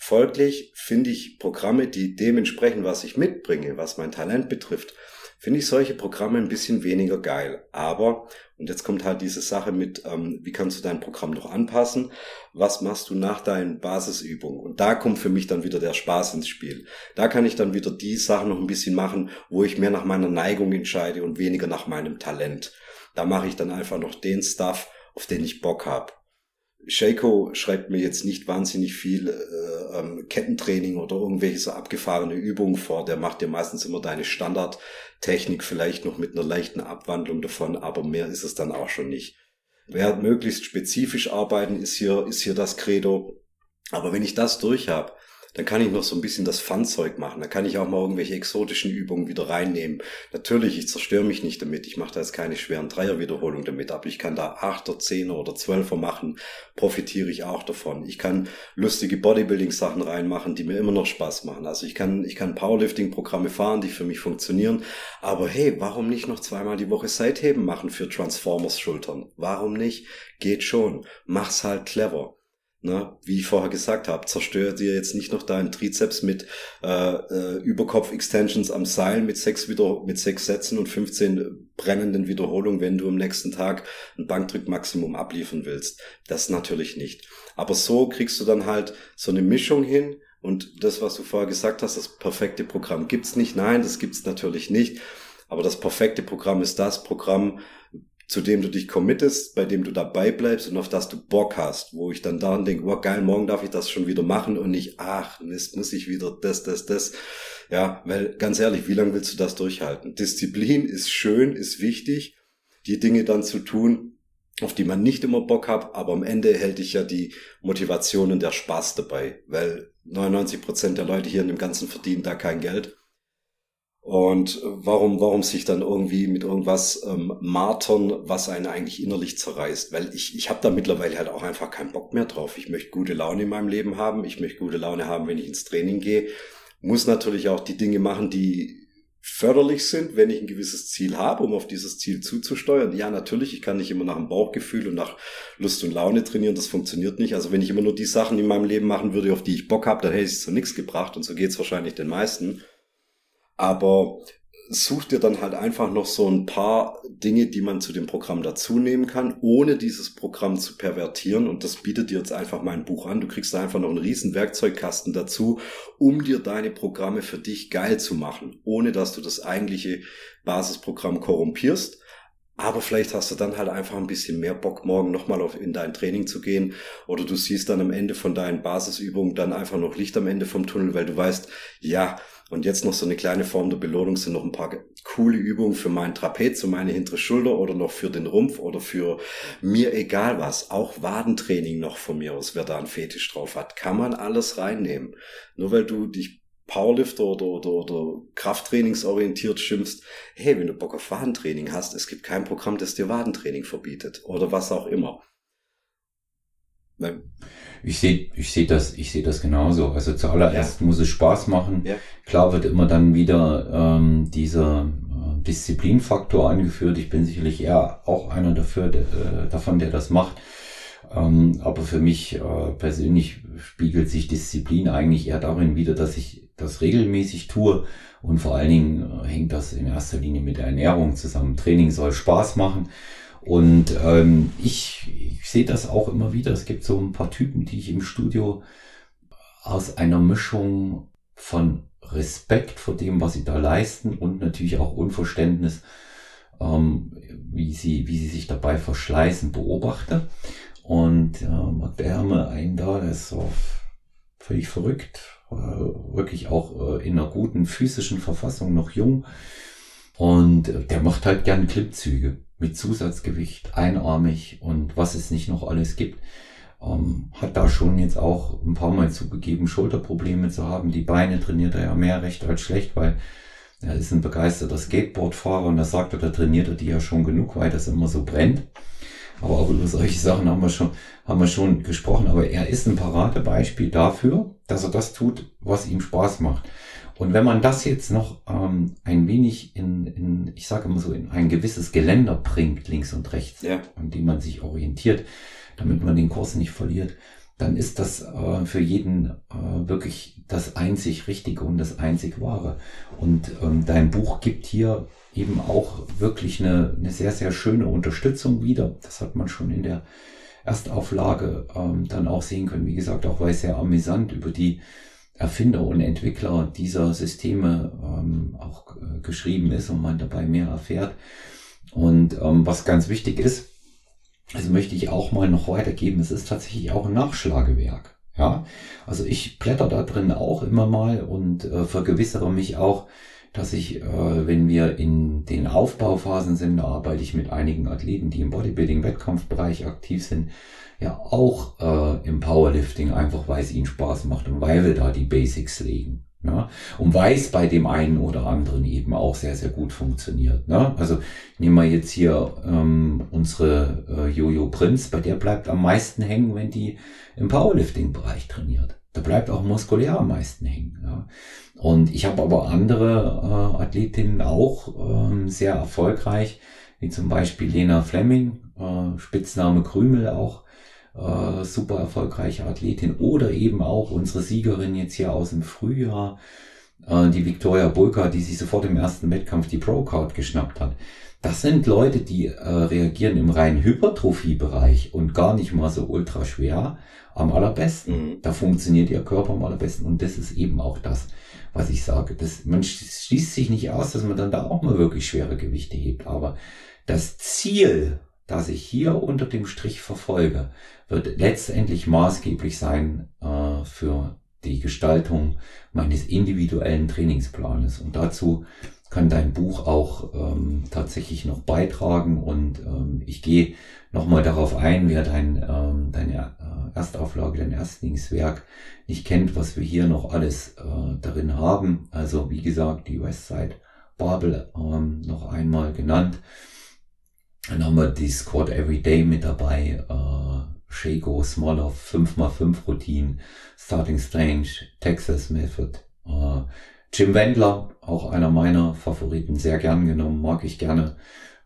Folglich finde ich Programme, die dementsprechend, was ich mitbringe, was mein Talent betrifft, finde ich solche Programme ein bisschen weniger geil. Aber, und jetzt kommt halt diese Sache mit, ähm, wie kannst du dein Programm noch anpassen? Was machst du nach deinen Basisübungen? Und da kommt für mich dann wieder der Spaß ins Spiel. Da kann ich dann wieder die Sachen noch ein bisschen machen, wo ich mehr nach meiner Neigung entscheide und weniger nach meinem Talent. Da mache ich dann einfach noch den Stuff, auf den ich Bock habe. Shaco schreibt mir jetzt nicht wahnsinnig viel äh, ähm, Kettentraining oder irgendwelche so abgefahrene Übungen vor. Der macht dir meistens immer deine Standardtechnik, vielleicht noch mit einer leichten Abwandlung davon, aber mehr ist es dann auch schon nicht. Wer möglichst spezifisch arbeiten, ist hier, ist hier das Credo. Aber wenn ich das durch habe, dann kann ich noch so ein bisschen das Fun-Zeug machen. Da kann ich auch mal irgendwelche exotischen Übungen wieder reinnehmen. Natürlich, ich zerstöre mich nicht damit. Ich mache da jetzt keine schweren Dreierwiederholungen damit, aber ich kann da Achter, Zehner oder Zwölfer machen. Profitiere ich auch davon. Ich kann lustige Bodybuilding-Sachen reinmachen, die mir immer noch Spaß machen. Also ich kann, ich kann Powerlifting-Programme fahren, die für mich funktionieren. Aber hey, warum nicht noch zweimal die Woche Seitheben machen für Transformers-Schultern? Warum nicht? Geht schon. Mach's halt clever. Ne, wie ich vorher gesagt habe, zerstör dir jetzt nicht noch deinen Trizeps mit äh, äh, Überkopf-Extensions am Seil mit sechs, wieder, mit sechs Sätzen und 15 brennenden Wiederholungen, wenn du am nächsten Tag ein Bankdrückmaximum abliefern willst. Das natürlich nicht. Aber so kriegst du dann halt so eine Mischung hin und das, was du vorher gesagt hast, das perfekte Programm gibt's nicht. Nein, das gibt's natürlich nicht. Aber das perfekte Programm ist das Programm, zu dem du dich committest, bei dem du dabei bleibst und auf das du Bock hast, wo ich dann daran denke, wow, geil, morgen darf ich das schon wieder machen und nicht, ach, Mist, muss ich wieder das, das, das. Ja, weil ganz ehrlich, wie lange willst du das durchhalten? Disziplin ist schön, ist wichtig, die Dinge dann zu tun, auf die man nicht immer Bock hat, aber am Ende hält dich ja die Motivation und der Spaß dabei, weil 99 Prozent der Leute hier in dem Ganzen verdienen da kein Geld. Und warum, warum sich dann irgendwie mit irgendwas ähm, martern, was einen eigentlich innerlich zerreißt? Weil ich, ich habe da mittlerweile halt auch einfach keinen Bock mehr drauf. Ich möchte gute Laune in meinem Leben haben. Ich möchte gute Laune haben, wenn ich ins Training gehe. Muss natürlich auch die Dinge machen, die förderlich sind, wenn ich ein gewisses Ziel habe, um auf dieses Ziel zuzusteuern. Ja, natürlich, ich kann nicht immer nach dem Bauchgefühl und nach Lust und Laune trainieren, das funktioniert nicht. Also wenn ich immer nur die Sachen in meinem Leben machen würde, auf die ich Bock habe, dann hätte ich es zu nichts gebracht und so geht es wahrscheinlich den meisten aber such dir dann halt einfach noch so ein paar Dinge, die man zu dem Programm dazu nehmen kann, ohne dieses Programm zu pervertieren. Und das bietet dir jetzt einfach mein Buch an. Du kriegst da einfach noch einen riesen Werkzeugkasten dazu, um dir deine Programme für dich geil zu machen, ohne dass du das eigentliche Basisprogramm korrumpierst. Aber vielleicht hast du dann halt einfach ein bisschen mehr Bock, morgen nochmal in dein Training zu gehen. Oder du siehst dann am Ende von deinen Basisübungen dann einfach noch Licht am Ende vom Tunnel, weil du weißt, ja, und jetzt noch so eine kleine Form der Belohnung sind noch ein paar coole Übungen für meinen Trapez und meine hintere Schulter oder noch für den Rumpf oder für mir egal was. Auch Wadentraining noch von mir aus, wer da einen Fetisch drauf hat. Kann man alles reinnehmen. Nur weil du dich Powerlifter oder, oder, oder Krafttrainingsorientiert schimpfst, hey, wenn du Bock auf Wadentraining hast, es gibt kein Programm, das dir Wadentraining verbietet oder was auch immer. Ich sehe ich seh das, ich sehe das genauso. Also zuallererst ja. muss es Spaß machen. Ja. Klar wird immer dann wieder ähm, dieser äh, Disziplinfaktor angeführt. Ich bin sicherlich eher auch einer dafür, der, äh, davon, der das macht. Ähm, aber für mich äh, persönlich spiegelt sich Disziplin eigentlich eher darin wieder, dass ich das regelmäßig tue. Und vor allen Dingen äh, hängt das in erster Linie mit der Ernährung zusammen. Training soll Spaß machen. Und ähm, ich, ich sehe das auch immer wieder. Es gibt so ein paar Typen, die ich im Studio aus einer Mischung von Respekt vor dem, was sie da leisten und natürlich auch Unverständnis, ähm, wie, sie, wie sie sich dabei verschleißen, beobachte. Und ähm, der haben einen da, der ist so völlig verrückt, äh, wirklich auch äh, in einer guten physischen Verfassung, noch jung. Und äh, der macht halt gern Klippzüge mit Zusatzgewicht, einarmig und was es nicht noch alles gibt. Ähm, hat da schon jetzt auch ein paar Mal zugegeben, Schulterprobleme zu haben. Die Beine trainiert er ja mehr recht als schlecht, weil er ist ein begeisterter Skateboardfahrer und da sagt er, da trainiert er die ja schon genug, weil das immer so brennt. Aber auch über solche Sachen haben wir schon, haben wir schon gesprochen. Aber er ist ein Paradebeispiel dafür, dass er das tut, was ihm Spaß macht. Und wenn man das jetzt noch ähm, ein wenig in, in, ich sage immer so, in ein gewisses Geländer bringt, links und rechts, ja. an dem man sich orientiert, damit man den Kurs nicht verliert, dann ist das äh, für jeden äh, wirklich das einzig Richtige und das einzig Wahre. Und ähm, dein Buch gibt hier eben auch wirklich eine, eine sehr, sehr schöne Unterstützung wieder. Das hat man schon in der Erstauflage ähm, dann auch sehen können. Wie gesagt, auch weil es sehr amüsant über die Erfinder und Entwickler dieser Systeme ähm, auch äh, geschrieben ist und man dabei mehr erfährt. Und ähm, was ganz wichtig ist, also möchte ich auch mal noch weitergeben, es ist tatsächlich auch ein Nachschlagewerk. Ja, also ich blätter da drin auch immer mal und äh, vergewissere mich auch, dass ich, äh, wenn wir in den Aufbauphasen sind, da arbeite ich mit einigen Athleten, die im Bodybuilding-Wettkampfbereich aktiv sind, ja auch äh, im Powerlifting, einfach weil es ihnen Spaß macht und weil wir da die Basics legen. Ja, und weiß bei dem einen oder anderen eben auch sehr, sehr gut funktioniert. Ne? Also nehmen wir jetzt hier ähm, unsere äh, Jojo Prinz, bei der bleibt am meisten hängen, wenn die im Powerlifting-Bereich trainiert. Da bleibt auch muskulär am meisten hängen. Ja? Und ich habe aber andere äh, Athletinnen auch ähm, sehr erfolgreich, wie zum Beispiel Lena Fleming, äh, Spitzname Krümel auch, äh, super erfolgreiche Athletin oder eben auch unsere Siegerin jetzt hier aus dem Frühjahr, äh, die Victoria Bulka, die sich sofort im ersten Wettkampf die Pro-Card geschnappt hat. Das sind Leute, die äh, reagieren im reinen Hypertrophie-Bereich und gar nicht mal so ultra schwer am allerbesten. Mhm. Da funktioniert ihr Körper am allerbesten und das ist eben auch das, was ich sage. Das, man schließt sich nicht aus, dass man dann da auch mal wirklich schwere Gewichte hebt, aber das Ziel, das ich hier unter dem Strich verfolge, wird letztendlich maßgeblich sein äh, für die Gestaltung meines individuellen Trainingsplanes. Und dazu kann dein Buch auch ähm, tatsächlich noch beitragen. Und ähm, ich gehe nochmal darauf ein, wer dein, ähm, deine äh, Erstauflage, dein Erstlingswerk nicht kennt, was wir hier noch alles äh, darin haben. Also wie gesagt, die Westside Babel ähm, noch einmal genannt. Dann haben wir die Squad Everyday mit dabei, äh, Shago, Smaller, 5x5 Routine, Starting Strange, Texas Method, äh, Jim Wendler, auch einer meiner Favoriten, sehr gern genommen, mag ich gerne,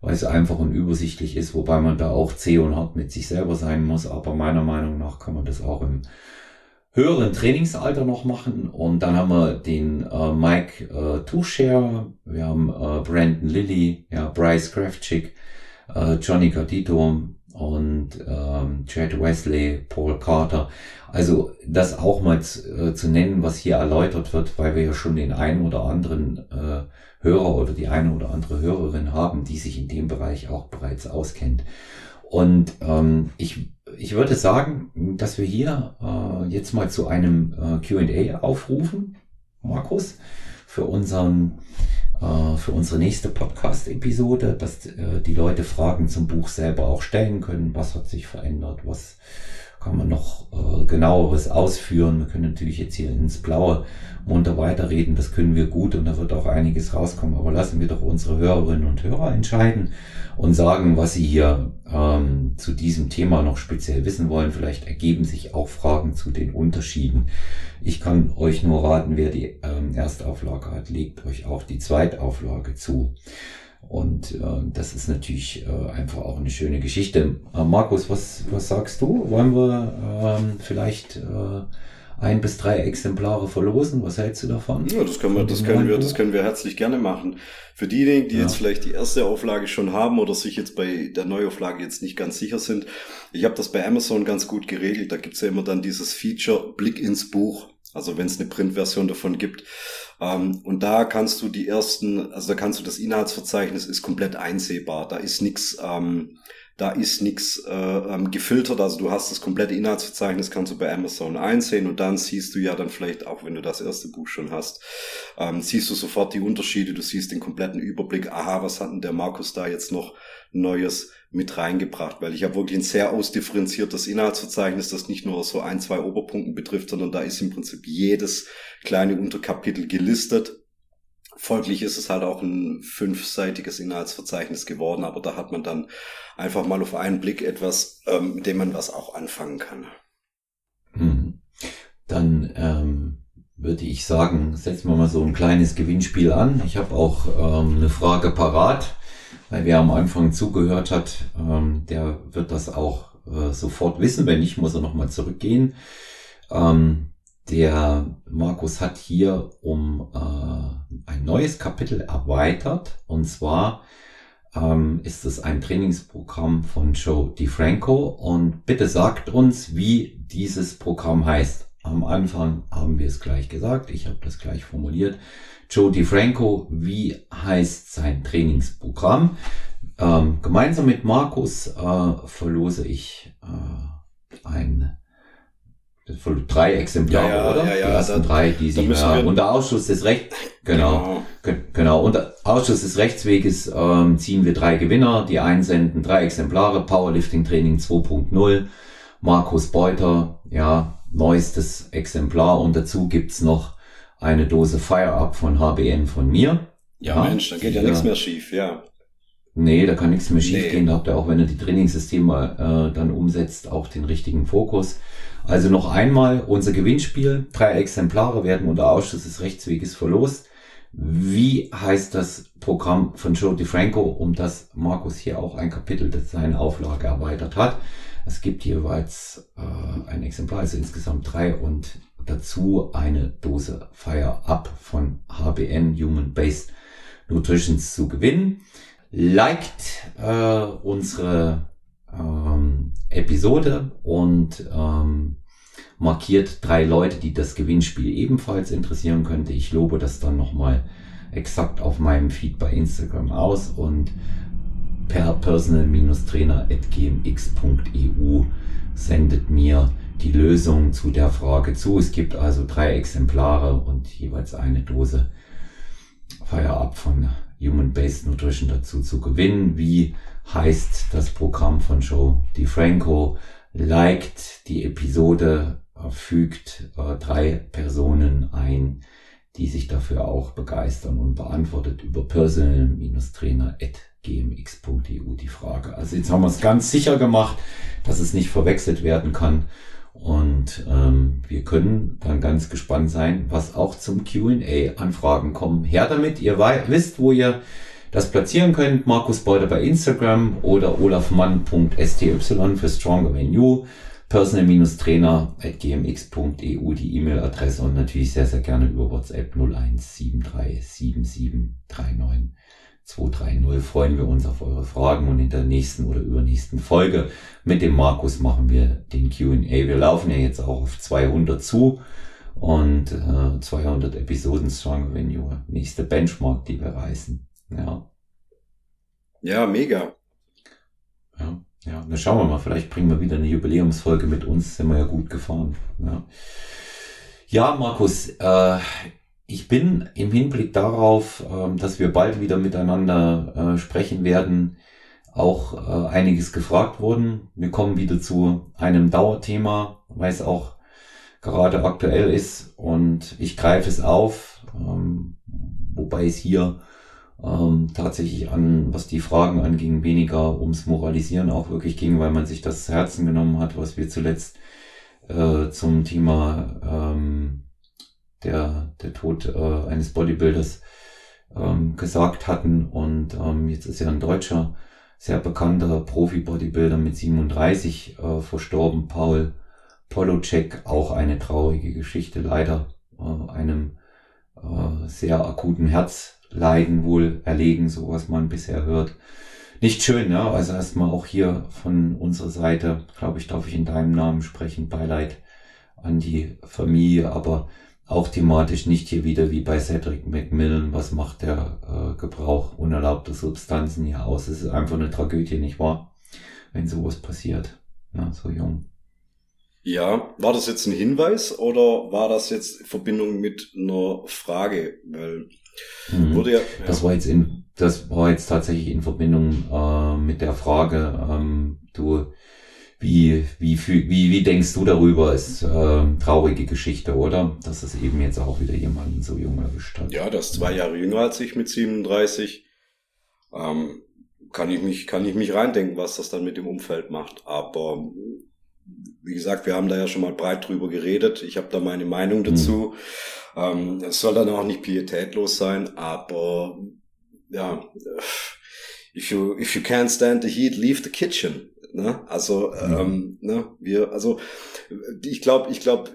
weil es einfach und übersichtlich ist, wobei man da auch zäh und hart mit sich selber sein muss, aber meiner Meinung nach kann man das auch im höheren Trainingsalter noch machen. Und dann haben wir den äh, Mike äh, Tushare, wir haben äh, Brandon Lilly, ja, Bryce Kraftschick, äh, Johnny Gardito und ähm, Chad Wesley, Paul Carter. Also das auch mal zu, äh, zu nennen, was hier erläutert wird, weil wir ja schon den einen oder anderen äh, Hörer oder die eine oder andere Hörerin haben, die sich in dem Bereich auch bereits auskennt. Und ähm, ich, ich würde sagen, dass wir hier äh, jetzt mal zu einem äh, QA aufrufen, Markus, für unseren äh, für unsere nächste Podcast-Episode, dass äh, die Leute Fragen zum Buch selber auch stellen können. Was hat sich verändert? Was kann man noch äh, genaueres ausführen? Wir können natürlich jetzt hier ins Blaue munter weiterreden. Das können wir gut und da wird auch einiges rauskommen. Aber lassen wir doch unsere Hörerinnen und Hörer entscheiden und sagen, was sie hier ähm, zu diesem Thema noch speziell wissen wollen. Vielleicht ergeben sich auch Fragen zu den Unterschieden. Ich kann euch nur raten, wer die ähm, Erstauflage hat, legt euch auch die Zweitauflage zu. Und äh, das ist natürlich äh, einfach auch eine schöne Geschichte. Äh, Markus, was, was sagst du? Wollen wir ähm, vielleicht äh, ein bis drei Exemplare verlosen. Was hältst du davon? Ja, das können wir, das können wir, das können wir herzlich gerne machen. Für diejenigen, die ja. jetzt vielleicht die erste Auflage schon haben oder sich jetzt bei der Neuauflage jetzt nicht ganz sicher sind, ich habe das bei Amazon ganz gut geregelt. Da gibt's ja immer dann dieses Feature Blick ins Buch. Also wenn es eine Printversion davon gibt. Ähm, und da kannst du die ersten, also da kannst du das Inhaltsverzeichnis ist komplett einsehbar. Da ist nichts ähm, Da ist nichts äh, ähm, gefiltert, also du hast das komplette Inhaltsverzeichnis, kannst du bei Amazon einsehen und dann siehst du ja dann vielleicht, auch wenn du das erste Buch schon hast, ähm, siehst du sofort die Unterschiede, du siehst den kompletten Überblick, aha, was hat denn der Markus da jetzt noch Neues mit reingebracht, weil ich habe wirklich ein sehr ausdifferenziertes Inhaltsverzeichnis, das nicht nur so ein, zwei Oberpunkten betrifft, sondern da ist im Prinzip jedes kleine Unterkapitel gelistet Folglich ist es halt auch ein fünfseitiges Inhaltsverzeichnis geworden, aber da hat man dann einfach mal auf einen Blick etwas, ähm, mit dem man was auch anfangen kann. Hm. Dann ähm, würde ich sagen, setzen wir mal so ein kleines Gewinnspiel an. Ich habe auch ähm, eine Frage parat, weil wer am Anfang zugehört hat, ähm, der wird das auch äh, sofort wissen. Wenn nicht, muss er nochmal zurückgehen. Ähm, der Markus hat hier um äh, ein neues Kapitel erweitert und zwar ähm, ist es ein Trainingsprogramm von Joe DiFranco und bitte sagt uns, wie dieses Programm heißt. Am Anfang haben wir es gleich gesagt, ich habe das gleich formuliert. Joe DiFranco, wie heißt sein Trainingsprogramm? Ähm, gemeinsam mit Markus äh, verlose ich äh, ein drei Exemplare, ja, ja, oder? Ja, ja, die ersten da, drei, die sie ja, unter Ausschuss des Rechts, genau, genau, genau, unter Ausschuss des Rechtsweges ähm, ziehen wir drei Gewinner, die einsenden drei Exemplare, Powerlifting Training 2.0, Markus Beuter, ja, neuestes Exemplar und dazu gibt's noch eine Dose Fire Up von HBN von mir. Ja, ja Mensch, da geht ja nichts mehr schief, ja. Nee, da kann nichts mehr schief nee. gehen. Da habt ihr auch, wenn ihr die Trainingssysteme äh, dann umsetzt, auch den richtigen Fokus. Also noch einmal unser Gewinnspiel. Drei Exemplare werden unter Ausschuss des Rechtsweges verlost. Wie heißt das Programm von Joe DiFranco, um das Markus hier auch ein Kapitel seine Auflage erweitert hat? Es gibt jeweils äh, ein Exemplar, also insgesamt drei und dazu eine Dose Fire Up von HBN Human Based Nutritions zu gewinnen. Liked äh, unsere ähm, Episode und ähm, markiert drei Leute, die das Gewinnspiel ebenfalls interessieren könnte. Ich lobe das dann nochmal exakt auf meinem Feed bei Instagram aus und per personal-trainer.gmx.eu sendet mir die Lösung zu der Frage zu. Es gibt also drei Exemplare und jeweils eine Dose Feierab von Human Based Nutrition dazu zu gewinnen. Wie heißt das Programm von Joe DiFranco, liked die Episode, fügt äh, drei Personen ein, die sich dafür auch begeistern und beantwortet über personal-trainer.gmx.eu die Frage. Also jetzt haben wir es ganz sicher gemacht, dass es nicht verwechselt werden kann. Und ähm, wir können dann ganz gespannt sein, was auch zum QA-Anfragen kommen. Her damit, ihr wisst, wo ihr das platzieren könnt. Markus Beuter bei Instagram oder olafmann.sty für Stronger Than You, personal-trainer.gmx.eu die E-Mail-Adresse und natürlich sehr, sehr gerne über WhatsApp 01737739230 freuen wir uns auf eure Fragen und in der nächsten oder übernächsten Folge mit dem Markus machen wir den Q&A. Wir laufen ja jetzt auch auf 200 zu und äh, 200 Episoden Than You, nächste Benchmark, die wir reißen. Ja. Ja, mega. Ja, ja. Na schauen wir mal, vielleicht bringen wir wieder eine Jubiläumsfolge mit uns, sind wir ja gut gefahren. Ja, ja Markus, äh, ich bin im Hinblick darauf, äh, dass wir bald wieder miteinander äh, sprechen werden, auch äh, einiges gefragt worden. Wir kommen wieder zu einem Dauerthema, weil es auch gerade aktuell ist und ich greife es auf, ähm, wobei es hier ähm, tatsächlich an, was die Fragen anging, weniger ums Moralisieren auch wirklich ging, weil man sich das Herzen genommen hat, was wir zuletzt äh, zum Thema ähm, der, der Tod äh, eines Bodybuilders ähm, gesagt hatten. Und ähm, jetzt ist ja ein deutscher, sehr bekannter Profi-Bodybuilder mit 37 äh, verstorben, Paul Polocek, auch eine traurige Geschichte, leider äh, einem äh, sehr akuten Herz Leiden wohl erlegen, so was man bisher hört. Nicht schön, ne? Also erstmal auch hier von unserer Seite, glaube ich, darf ich in deinem Namen sprechen, Beileid an die Familie, aber auch thematisch nicht hier wieder wie bei Cedric McMillan, was macht der äh, Gebrauch unerlaubter Substanzen hier aus? Es ist einfach eine Tragödie, nicht wahr? wenn sowas passiert, ja, so jung. Ja, war das jetzt ein Hinweis oder war das jetzt in Verbindung mit einer Frage? Weil mhm. wurde ja, ja, Das war jetzt in, das war jetzt tatsächlich in Verbindung äh, mit der Frage, ähm, du, wie, wie, wie, wie denkst du darüber? Ist äh, traurige Geschichte, oder? Dass es eben jetzt auch wieder jemanden so jung erwischt hat. Ja, das zwei Jahre jünger als ich mit 37. Ähm, kann ich mich, kann ich mich reindenken, was das dann mit dem Umfeld macht. Aber wie gesagt, wir haben da ja schon mal breit drüber geredet. Ich habe da meine Meinung mhm. dazu. Mhm. Ähm, es soll dann auch nicht pietätlos sein, aber ja, if you if you can't stand the heat, leave the kitchen. Ne? Also mhm. ähm, ne, wir, also ich glaube, ich glaube,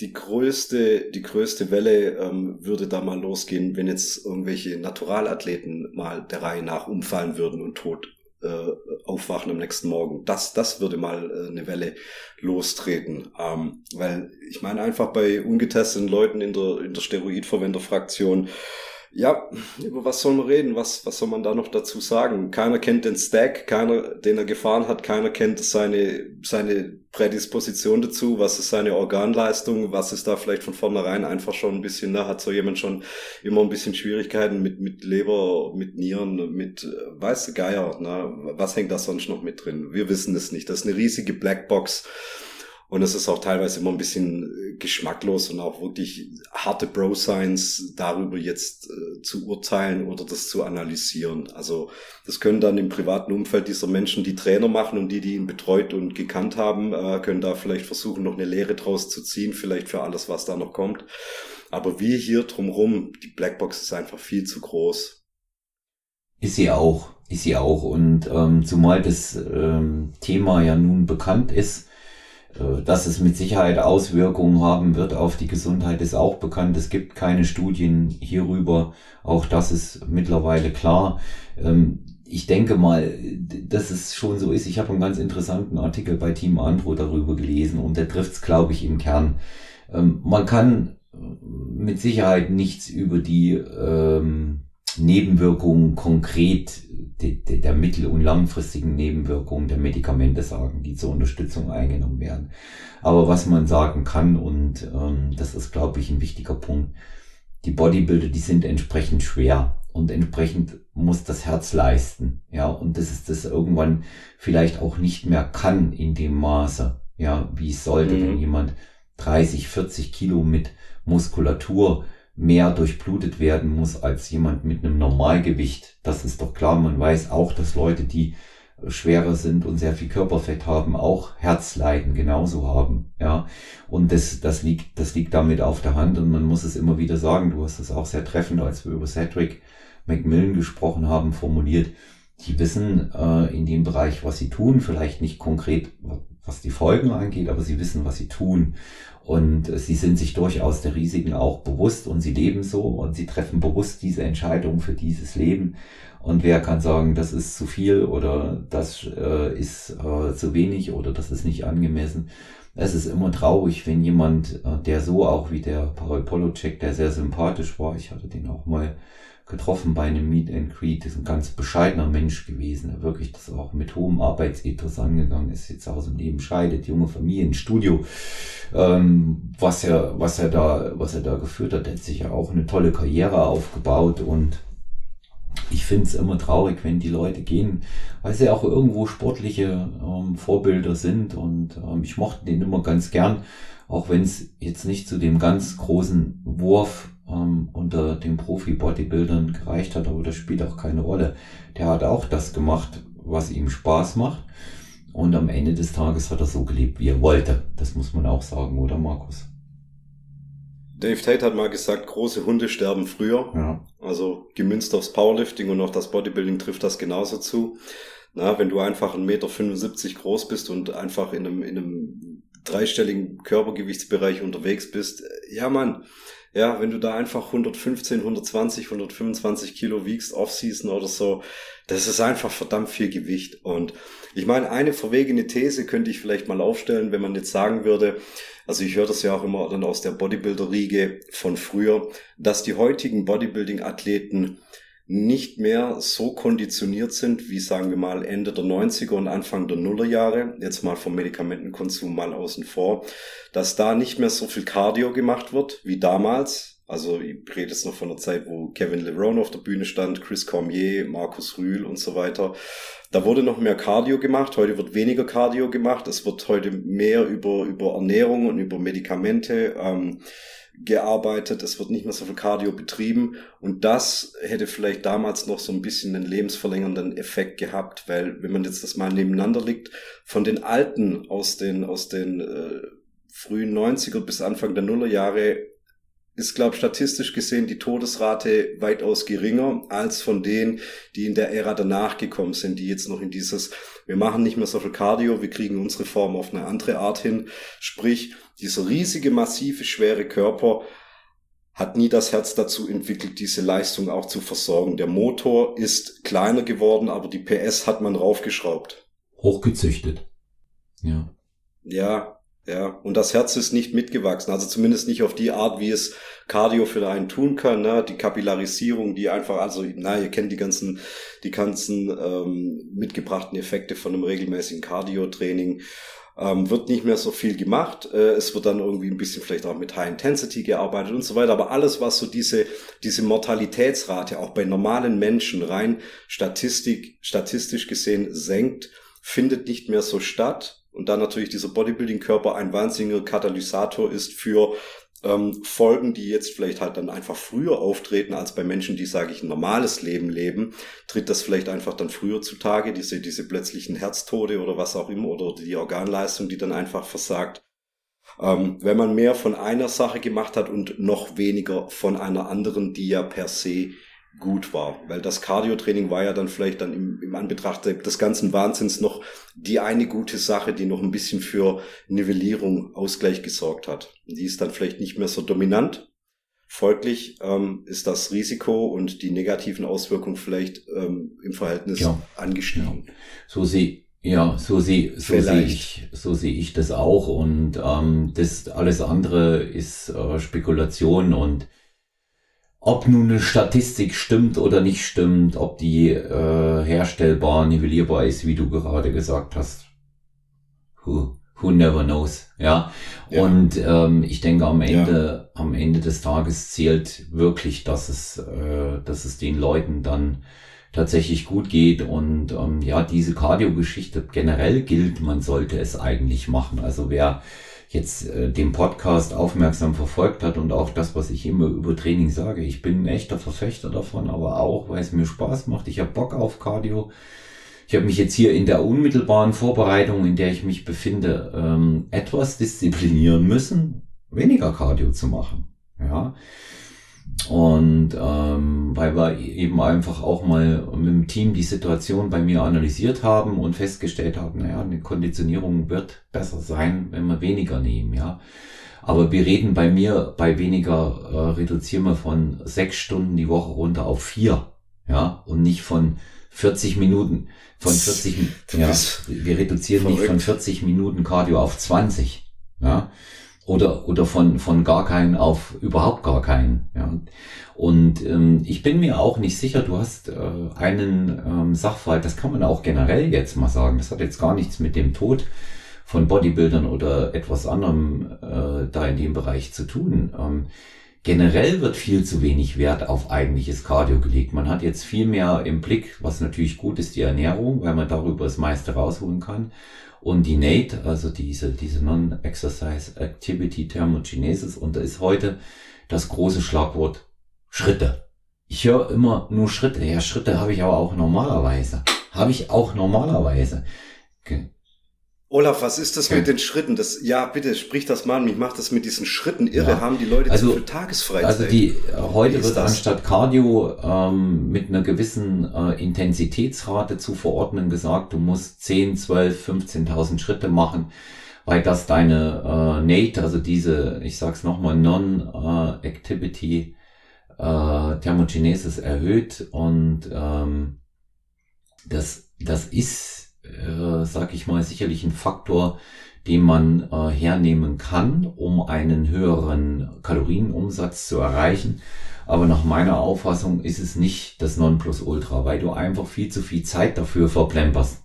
die größte, die größte Welle ähm, würde da mal losgehen, wenn jetzt irgendwelche Naturalathleten mal der Reihe nach umfallen würden und tot äh, aufwachen am nächsten Morgen. Das, das würde mal äh, eine Welle lostreten. Ähm, weil ich meine einfach bei ungetesteten Leuten in der, in der Steroidverwenderfraktion, ja, über was soll man reden? Was, was soll man da noch dazu sagen? Keiner kennt den Stack, keiner, den er gefahren hat, keiner kennt seine, seine Prädisposition dazu, was ist seine Organleistung, was ist da vielleicht von vornherein einfach schon ein bisschen, da hat so jemand schon immer ein bisschen Schwierigkeiten mit, mit Leber, mit Nieren, mit, äh, weißt du, Geier, ne? was hängt da sonst noch mit drin? Wir wissen es nicht. Das ist eine riesige Blackbox. Und es ist auch teilweise immer ein bisschen äh, geschmacklos und auch wirklich harte Bro-Science darüber jetzt äh, zu urteilen oder das zu analysieren. Also das können dann im privaten Umfeld dieser Menschen, die Trainer machen und die, die ihn betreut und gekannt haben, äh, können da vielleicht versuchen, noch eine Lehre draus zu ziehen, vielleicht für alles, was da noch kommt. Aber wir hier drumherum, die Blackbox ist einfach viel zu groß. Ist sie auch, ist sie auch. Und ähm, zumal das ähm, Thema ja nun bekannt ist, dass es mit Sicherheit Auswirkungen haben wird auf die Gesundheit, ist auch bekannt. Es gibt keine Studien hierüber. Auch das ist mittlerweile klar. Ähm, ich denke mal, dass es schon so ist. Ich habe einen ganz interessanten Artikel bei Team Andro darüber gelesen und der trifft es, glaube ich, im Kern. Ähm, man kann äh, mit Sicherheit nichts über die ähm, Nebenwirkungen konkret de, de, der mittel- und langfristigen Nebenwirkungen der Medikamente sagen, die zur Unterstützung eingenommen werden. Aber was man sagen kann, und ähm, das ist, glaube ich, ein wichtiger Punkt, die Bodybuilder, die sind entsprechend schwer und entsprechend muss das Herz leisten. Ja, und das ist das irgendwann vielleicht auch nicht mehr kann in dem Maße, ja, wie es sollte, mhm. wenn jemand 30, 40 Kilo mit Muskulatur mehr durchblutet werden muss als jemand mit einem Normalgewicht. Das ist doch klar. Man weiß auch, dass Leute, die schwerer sind und sehr viel Körperfett haben, auch Herzleiden genauso haben, ja. Und das, das liegt, das liegt damit auf der Hand und man muss es immer wieder sagen. Du hast es auch sehr treffend, als wir über Cedric McMillan gesprochen haben, formuliert. Die wissen äh, in dem Bereich, was sie tun, vielleicht nicht konkret, was die Folgen angeht, aber sie wissen, was sie tun. Und sie sind sich durchaus der Risiken auch bewusst und sie leben so und sie treffen bewusst diese Entscheidung für dieses Leben. Und wer kann sagen, das ist zu viel oder das äh, ist äh, zu wenig oder das ist nicht angemessen. Es ist immer traurig, wenn jemand, äh, der so auch wie der Paul Polocek, der sehr sympathisch war, ich hatte den auch mal getroffen bei einem Meet and Greet. Ist ein ganz bescheidener Mensch gewesen, der wirklich das auch mit hohem Arbeitsethos angegangen ist, jetzt aus dem Leben scheidet, junge Familie, Studio, ähm, was er, was er da, was er da geführt hat, er hat sich ja auch eine tolle Karriere aufgebaut und ich finde es immer traurig, wenn die Leute gehen, weil sie auch irgendwo sportliche ähm, Vorbilder sind und ähm, ich mochte den immer ganz gern, auch wenn es jetzt nicht zu dem ganz großen Wurf ähm, unter den Profi-Bodybuildern gereicht hat, aber das spielt auch keine Rolle. Der hat auch das gemacht, was ihm Spaß macht. Und am Ende des Tages hat er so gelebt, wie er wollte. Das muss man auch sagen, oder Markus? Dave Tate hat mal gesagt, große Hunde sterben früher. Ja. Also gemünzt aufs Powerlifting und auf das Bodybuilding trifft das genauso zu. Na, wenn du einfach 1,75 Meter groß bist und einfach in einem, in einem dreistelligen Körpergewichtsbereich unterwegs bist, ja man, ja, wenn du da einfach 115, 120, 125 Kilo wiegst, Off-Season oder so, das ist einfach verdammt viel Gewicht. Und ich meine, eine verwegene These könnte ich vielleicht mal aufstellen, wenn man jetzt sagen würde, also ich höre das ja auch immer dann aus der Bodybuilder-Riege von früher, dass die heutigen Bodybuilding-Athleten nicht mehr so konditioniert sind, wie sagen wir mal Ende der 90er und Anfang der Nullerjahre, jetzt mal vom Medikamentenkonsum mal außen vor, dass da nicht mehr so viel Cardio gemacht wird wie damals. Also ich rede jetzt noch von der Zeit, wo Kevin Lerone auf der Bühne stand, Chris Cormier, Markus Rühl und so weiter. Da wurde noch mehr Cardio gemacht, heute wird weniger Cardio gemacht, es wird heute mehr über, über Ernährung und über Medikamente ähm, gearbeitet, es wird nicht mehr so viel Cardio betrieben und das hätte vielleicht damals noch so ein bisschen einen lebensverlängernden Effekt gehabt, weil wenn man jetzt das mal nebeneinander liegt, von den Alten aus den, aus den äh, frühen 90er bis Anfang der Nullerjahre ist, glaube statistisch gesehen die Todesrate weitaus geringer als von denen, die in der Ära danach gekommen sind, die jetzt noch in dieses, wir machen nicht mehr so viel Cardio, wir kriegen unsere Form auf eine andere Art hin. Sprich, dieser riesige, massive, schwere Körper hat nie das Herz dazu entwickelt, diese Leistung auch zu versorgen. Der Motor ist kleiner geworden, aber die PS hat man raufgeschraubt. Hochgezüchtet. Ja. Ja, ja, und das Herz ist nicht mitgewachsen, also zumindest nicht auf die Art, wie es Cardio für einen tun kann, ne? die Kapillarisierung, die einfach, also, na, ihr kennt die ganzen, die ganzen ähm, mitgebrachten Effekte von einem regelmäßigen Cardio-Training. Ähm, wird nicht mehr so viel gemacht. Äh, es wird dann irgendwie ein bisschen vielleicht auch mit High Intensity gearbeitet und so weiter. Aber alles, was so diese, diese Mortalitätsrate auch bei normalen Menschen rein Statistik, statistisch gesehen senkt, findet nicht mehr so statt und dann natürlich dieser Bodybuilding-Körper ein wahnsinniger Katalysator ist für ähm, Folgen, die jetzt vielleicht halt dann einfach früher auftreten als bei Menschen, die, sage ich, ein normales Leben leben, tritt das vielleicht einfach dann früher zutage, diese, diese plötzlichen Herztode oder was auch immer oder die Organleistung, die dann einfach versagt. Ähm, wenn man mehr von einer Sache gemacht hat und noch weniger von einer anderen, die ja per se gut war. Weil das Cardio-Training war ja dann vielleicht dann im, im Anbetracht des ganzen Wahnsinns noch die eine gute Sache, die noch ein bisschen für Nivellierung, Ausgleich gesorgt hat. Die ist dann vielleicht nicht mehr so dominant. Folglich ähm, ist das Risiko und die negativen Auswirkungen vielleicht ähm, im Verhältnis ja. angestiegen. Ja. So sehe ja, so sehe so sehe ich so sehe ich das auch und ähm, das alles andere ist äh, Spekulation und ob nun eine Statistik stimmt oder nicht stimmt, ob die äh, herstellbar, nivellierbar ist, wie du gerade gesagt hast. Who, who never knows, ja. ja. Und ähm, ich denke, am Ende, ja. am Ende des Tages zählt wirklich, dass es, äh, dass es den Leuten dann tatsächlich gut geht. Und ähm, ja, diese Cardio-Geschichte generell gilt, man sollte es eigentlich machen. Also wer jetzt äh, den Podcast aufmerksam verfolgt hat und auch das, was ich immer über Training sage. Ich bin ein echter Verfechter davon, aber auch, weil es mir Spaß macht. Ich habe Bock auf Cardio. Ich habe mich jetzt hier in der unmittelbaren Vorbereitung, in der ich mich befinde, ähm, etwas disziplinieren müssen, weniger Cardio zu machen. Ja. Und ähm, weil wir eben einfach auch mal mit dem Team die Situation bei mir analysiert haben und festgestellt haben, naja, eine Konditionierung wird besser sein, wenn wir weniger nehmen, ja. Aber wir reden bei mir bei weniger äh, reduzieren wir von sechs Stunden die Woche runter auf vier, ja, und nicht von 40 Minuten, von 40, ja, wir reduzieren verrückt. nicht von 40 Minuten Cardio auf 20, ja oder, oder von, von gar keinen auf überhaupt gar keinen. Ja. Und ähm, ich bin mir auch nicht sicher, du hast äh, einen ähm, Sachverhalt, das kann man auch generell jetzt mal sagen, das hat jetzt gar nichts mit dem Tod von Bodybuildern oder etwas anderem äh, da in dem Bereich zu tun. Ähm, generell wird viel zu wenig Wert auf eigentliches Cardio gelegt. Man hat jetzt viel mehr im Blick, was natürlich gut ist, die Ernährung, weil man darüber das meiste rausholen kann und die NATE, also diese, diese Non-Exercise Activity Thermogenesis. Und da ist heute das große Schlagwort Schritte. Ich höre immer nur Schritte. Ja, Schritte habe ich aber auch normalerweise. Habe ich auch normalerweise. Olaf, was ist das mit den Schritten? Das, ja, bitte sprich das mal an. Mich macht das mit diesen Schritten irre. Ja. Haben die Leute also, zu viel Tagesfreizeit? Also die, heute wird das? anstatt Cardio ähm, mit einer gewissen äh, Intensitätsrate zu verordnen gesagt, du musst 10, 12, 15.000 Schritte machen, weil das deine äh, NATE, also diese, ich sag's nochmal, Non-Activity äh, Thermogenesis erhöht und ähm, das, das ist äh, sag ich mal, sicherlich ein Faktor, den man äh, hernehmen kann, um einen höheren Kalorienumsatz zu erreichen. Aber nach meiner Auffassung ist es nicht das Nonplusultra, weil du einfach viel zu viel Zeit dafür verplemperst.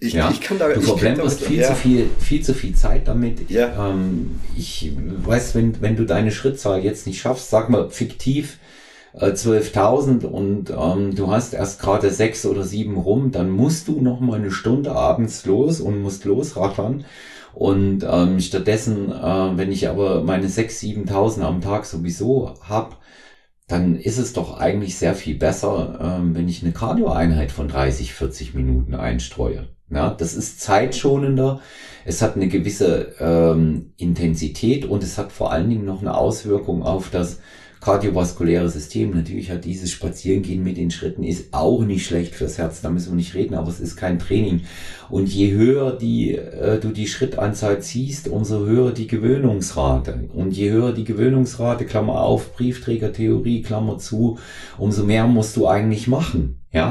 Ich, ja? ich kann da, du verplemperst viel ja. zu viel, viel zu viel Zeit damit. Ja. Ähm, ich weiß, wenn, wenn du deine Schrittzahl jetzt nicht schaffst, sag mal fiktiv, 12.000 äh, und ähm, du hast erst gerade sechs oder sieben rum, dann musst du noch mal eine Stunde abends los und musst losrattern. Und ähm, stattdessen, äh, wenn ich aber meine sechs, siebentausend am Tag sowieso hab, dann ist es doch eigentlich sehr viel besser, ähm, wenn ich eine Cardio-Einheit von 30, 40 Minuten einstreue. Ja, das ist zeitschonender, es hat eine gewisse ähm, Intensität und es hat vor allen Dingen noch eine Auswirkung auf das kardiovaskuläre System. Natürlich hat dieses Spazierengehen mit den Schritten ist auch nicht schlecht fürs Herz, da müssen wir nicht reden, aber es ist kein Training. Und je höher die, äh, du die Schrittanzahl ziehst, umso höher die Gewöhnungsrate. Und je höher die Gewöhnungsrate, Klammer auf, Briefträgertheorie, Klammer zu, umso mehr musst du eigentlich machen. Ja.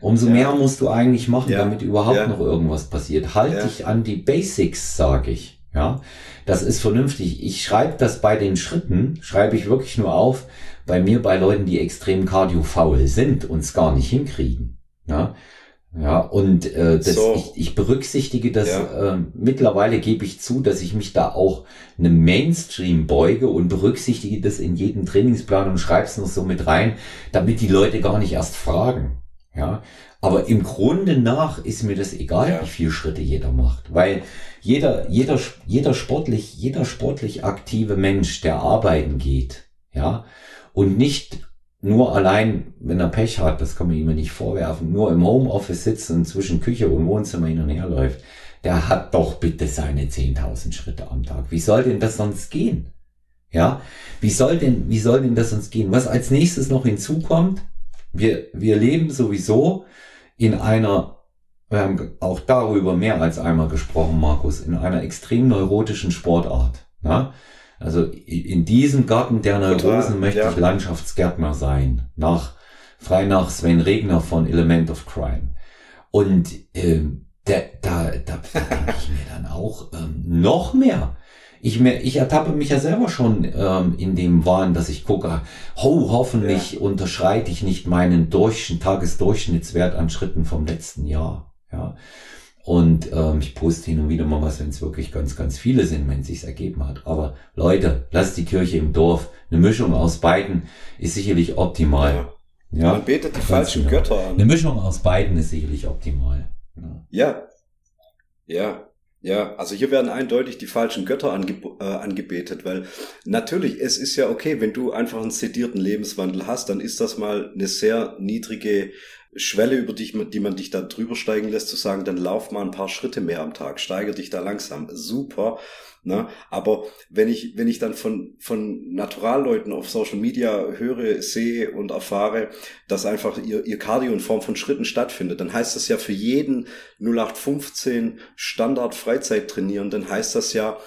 Umso ja. mehr musst du eigentlich machen, ja. damit überhaupt ja. noch irgendwas passiert. Halt dich an die Basics, sage ich. Ja, das ist vernünftig. Ich schreibe das bei den Schritten, schreibe ich wirklich nur auf, bei mir bei Leuten, die extrem kardiofaul sind und es gar nicht hinkriegen. Ja, ja und äh, das, so. ich, ich berücksichtige das, ja. äh, mittlerweile gebe ich zu, dass ich mich da auch einem Mainstream beuge und berücksichtige das in jedem Trainingsplan und schreibe es noch so mit rein, damit die Leute gar nicht erst fragen. Ja, aber im Grunde nach ist mir das egal, ja. wie viele Schritte jeder macht, weil jeder, jeder, jeder sportlich, jeder sportlich aktive Mensch, der arbeiten geht, ja, und nicht nur allein, wenn er Pech hat, das kann man ihm nicht vorwerfen, nur im Homeoffice sitzt und zwischen Küche und Wohnzimmer hin und her läuft, der hat doch bitte seine 10.000 Schritte am Tag. Wie soll denn das sonst gehen? Ja, wie soll denn, wie soll denn das sonst gehen? Was als nächstes noch hinzukommt, wir, wir leben sowieso in einer, wir haben auch darüber mehr als einmal gesprochen, Markus, in einer extrem neurotischen Sportart. Ja? Also in diesem Garten der Neurosen möchte ja. ich Landschaftsgärtner sein. Nach, frei nach Sven Regner von Element of Crime. Und ähm, da, da, da denke ich mir dann auch ähm, noch mehr ich, mir, ich ertappe mich ja selber schon ähm, in dem Wahn, dass ich gucke, ho, hoffentlich ja. unterschreite ich nicht meinen Durch Tagesdurchschnittswert an Schritten vom letzten Jahr. Ja. Und ähm, ich poste hin und wieder mal was, wenn es wirklich ganz, ganz viele sind, wenn es sich ergeben hat. Aber Leute, lasst die Kirche im Dorf. Eine Mischung aus beiden ist sicherlich optimal. Ja. ja Man betet die falschen genau. Götter an. Eine Mischung aus beiden ist sicherlich optimal. Ja. Ja. ja. Ja, also hier werden eindeutig die falschen Götter ange äh, angebetet, weil natürlich, es ist ja okay, wenn du einfach einen sedierten Lebenswandel hast, dann ist das mal eine sehr niedrige Schwelle, über die, die man dich da drüber steigen lässt, zu sagen, dann lauf mal ein paar Schritte mehr am Tag, steigere dich da langsam. Super. Ne? Aber wenn ich, wenn ich dann von, von Naturalleuten auf Social Media höre, sehe und erfahre, dass einfach ihr, ihr Cardio in Form von Schritten stattfindet, dann heißt das ja für jeden 0815 Standard Freizeit trainieren, dann heißt das ja,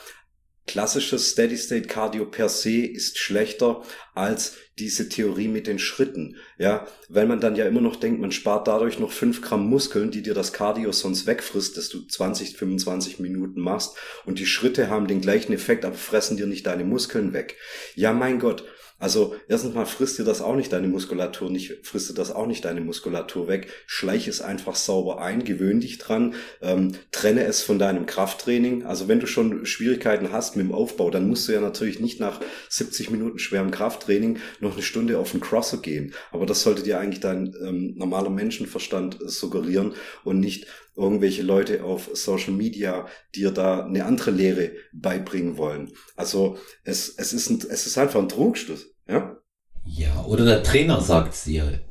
klassisches Steady State Cardio per se ist schlechter als diese Theorie mit den Schritten, ja, weil man dann ja immer noch denkt, man spart dadurch noch fünf Gramm Muskeln, die dir das Cardio sonst wegfrisst, dass du 20, 25 Minuten machst und die Schritte haben den gleichen Effekt, aber fressen dir nicht deine Muskeln weg. Ja, mein Gott, also erstens mal frisst dir das auch nicht deine Muskulatur, nicht frisst dir das auch nicht deine Muskulatur weg. Schleich es einfach sauber ein, gewöhn dich dran, ähm, trenne es von deinem Krafttraining. Also wenn du schon Schwierigkeiten hast mit dem Aufbau, dann musst du ja natürlich nicht nach 70 Minuten schwerem Krafttraining noch eine Stunde auf den Crosser gehen. Aber das sollte dir eigentlich dein ähm, normaler Menschenverstand suggerieren und nicht irgendwelche Leute auf Social Media dir da eine andere Lehre beibringen wollen. Also es, es, ist, ein, es ist einfach ein Trugschluss. Ja? ja, oder der Trainer sagt's dir.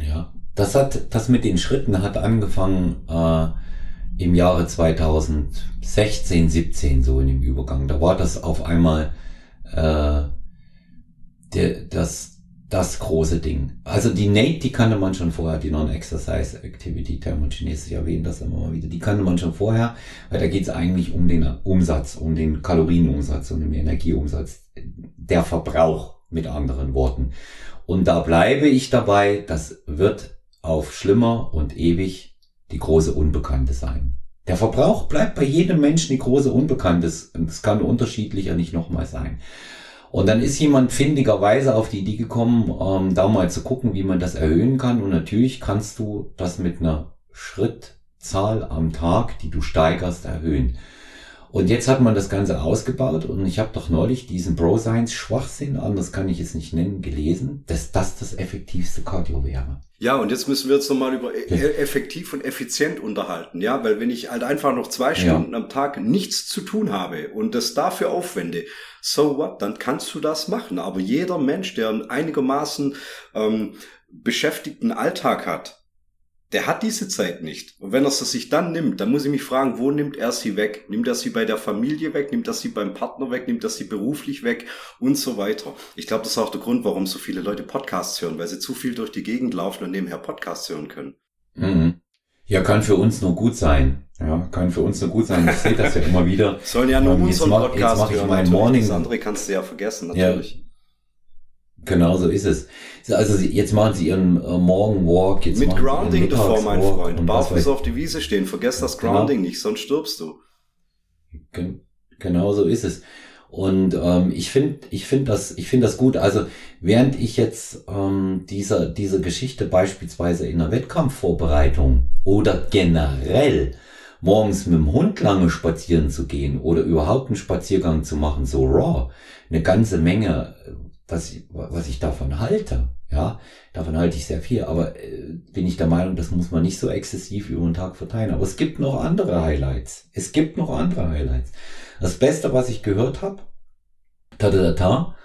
Ja, das hat, das mit den Schritten hat angefangen äh, im Jahre 2016, 17 so in dem Übergang. Da war das auf einmal äh, der, das das große Ding. Also die Nate, die kannte man schon vorher, die Non-Exercise Activity Thermogenesis, ich erwähne das immer mal wieder, die kannte man schon vorher, weil da geht es eigentlich um den Umsatz, um den Kalorienumsatz und den Energieumsatz, der Verbrauch mit anderen Worten. Und da bleibe ich dabei, das wird auf schlimmer und ewig die große Unbekannte sein. Der Verbrauch bleibt bei jedem Menschen die große Unbekannte. Es kann unterschiedlicher nicht nochmal sein. Und dann ist jemand findigerweise auf die Idee gekommen, ähm, da mal zu gucken, wie man das erhöhen kann. Und natürlich kannst du das mit einer Schrittzahl am Tag, die du steigerst, erhöhen. Und jetzt hat man das Ganze ausgebaut und ich habe doch neulich diesen Bro-Science-Schwachsinn, anders kann ich es nicht nennen, gelesen, dass das das effektivste Cardio wäre. Ja, und jetzt müssen wir uns nochmal über e- effektiv und effizient unterhalten, ja, weil wenn ich halt einfach noch zwei Stunden ja. am Tag nichts zu tun habe und das dafür aufwende, so what, dann kannst du das machen. Aber jeder Mensch, der einen einigermaßen ähm, beschäftigten Alltag hat, der hat diese Zeit nicht. Und wenn er sie sich dann nimmt, dann muss ich mich fragen, wo nimmt er sie weg? Nimmt er sie bei der Familie weg? Nimmt er sie beim Partner weg? Nimmt er sie beruflich weg? Und so weiter. Ich glaube, das ist auch der Grund, warum so viele Leute Podcasts hören, weil sie zu viel durch die Gegend laufen und nebenher Podcasts hören können. Mhm. Ja, kann für uns nur gut sein. Ja, kann für uns nur gut sein. Ich sehe das ja immer wieder. Sollen ja nur ähm, unseren Podcast hören. Ich Morning. Das andere kannst du ja vergessen, natürlich. Ja. Genau so ist es. Also jetzt machen sie ihren äh, Morgenwalk. Jetzt Mit Grounding davor, mein Freund. Barfuß auf die Wiese stehen. Vergesst das genau. Grounding genau. nicht, sonst stirbst du. Genau so ist es. Und ähm, ich finde, ich finde das, ich finde das gut. Also während ich jetzt ähm, dieser diese Geschichte beispielsweise in der Wettkampfvorbereitung oder generell morgens mit dem Hund lange spazieren zu gehen oder überhaupt einen Spaziergang zu machen, so raw, eine ganze Menge was, was ich davon halte. Ja, davon halte ich sehr viel, aber äh, bin ich der Meinung, das muss man nicht so exzessiv über den Tag verteilen. Aber es gibt noch andere Highlights. Es gibt noch andere Highlights. Das Beste, was ich gehört habe, ta ta ta,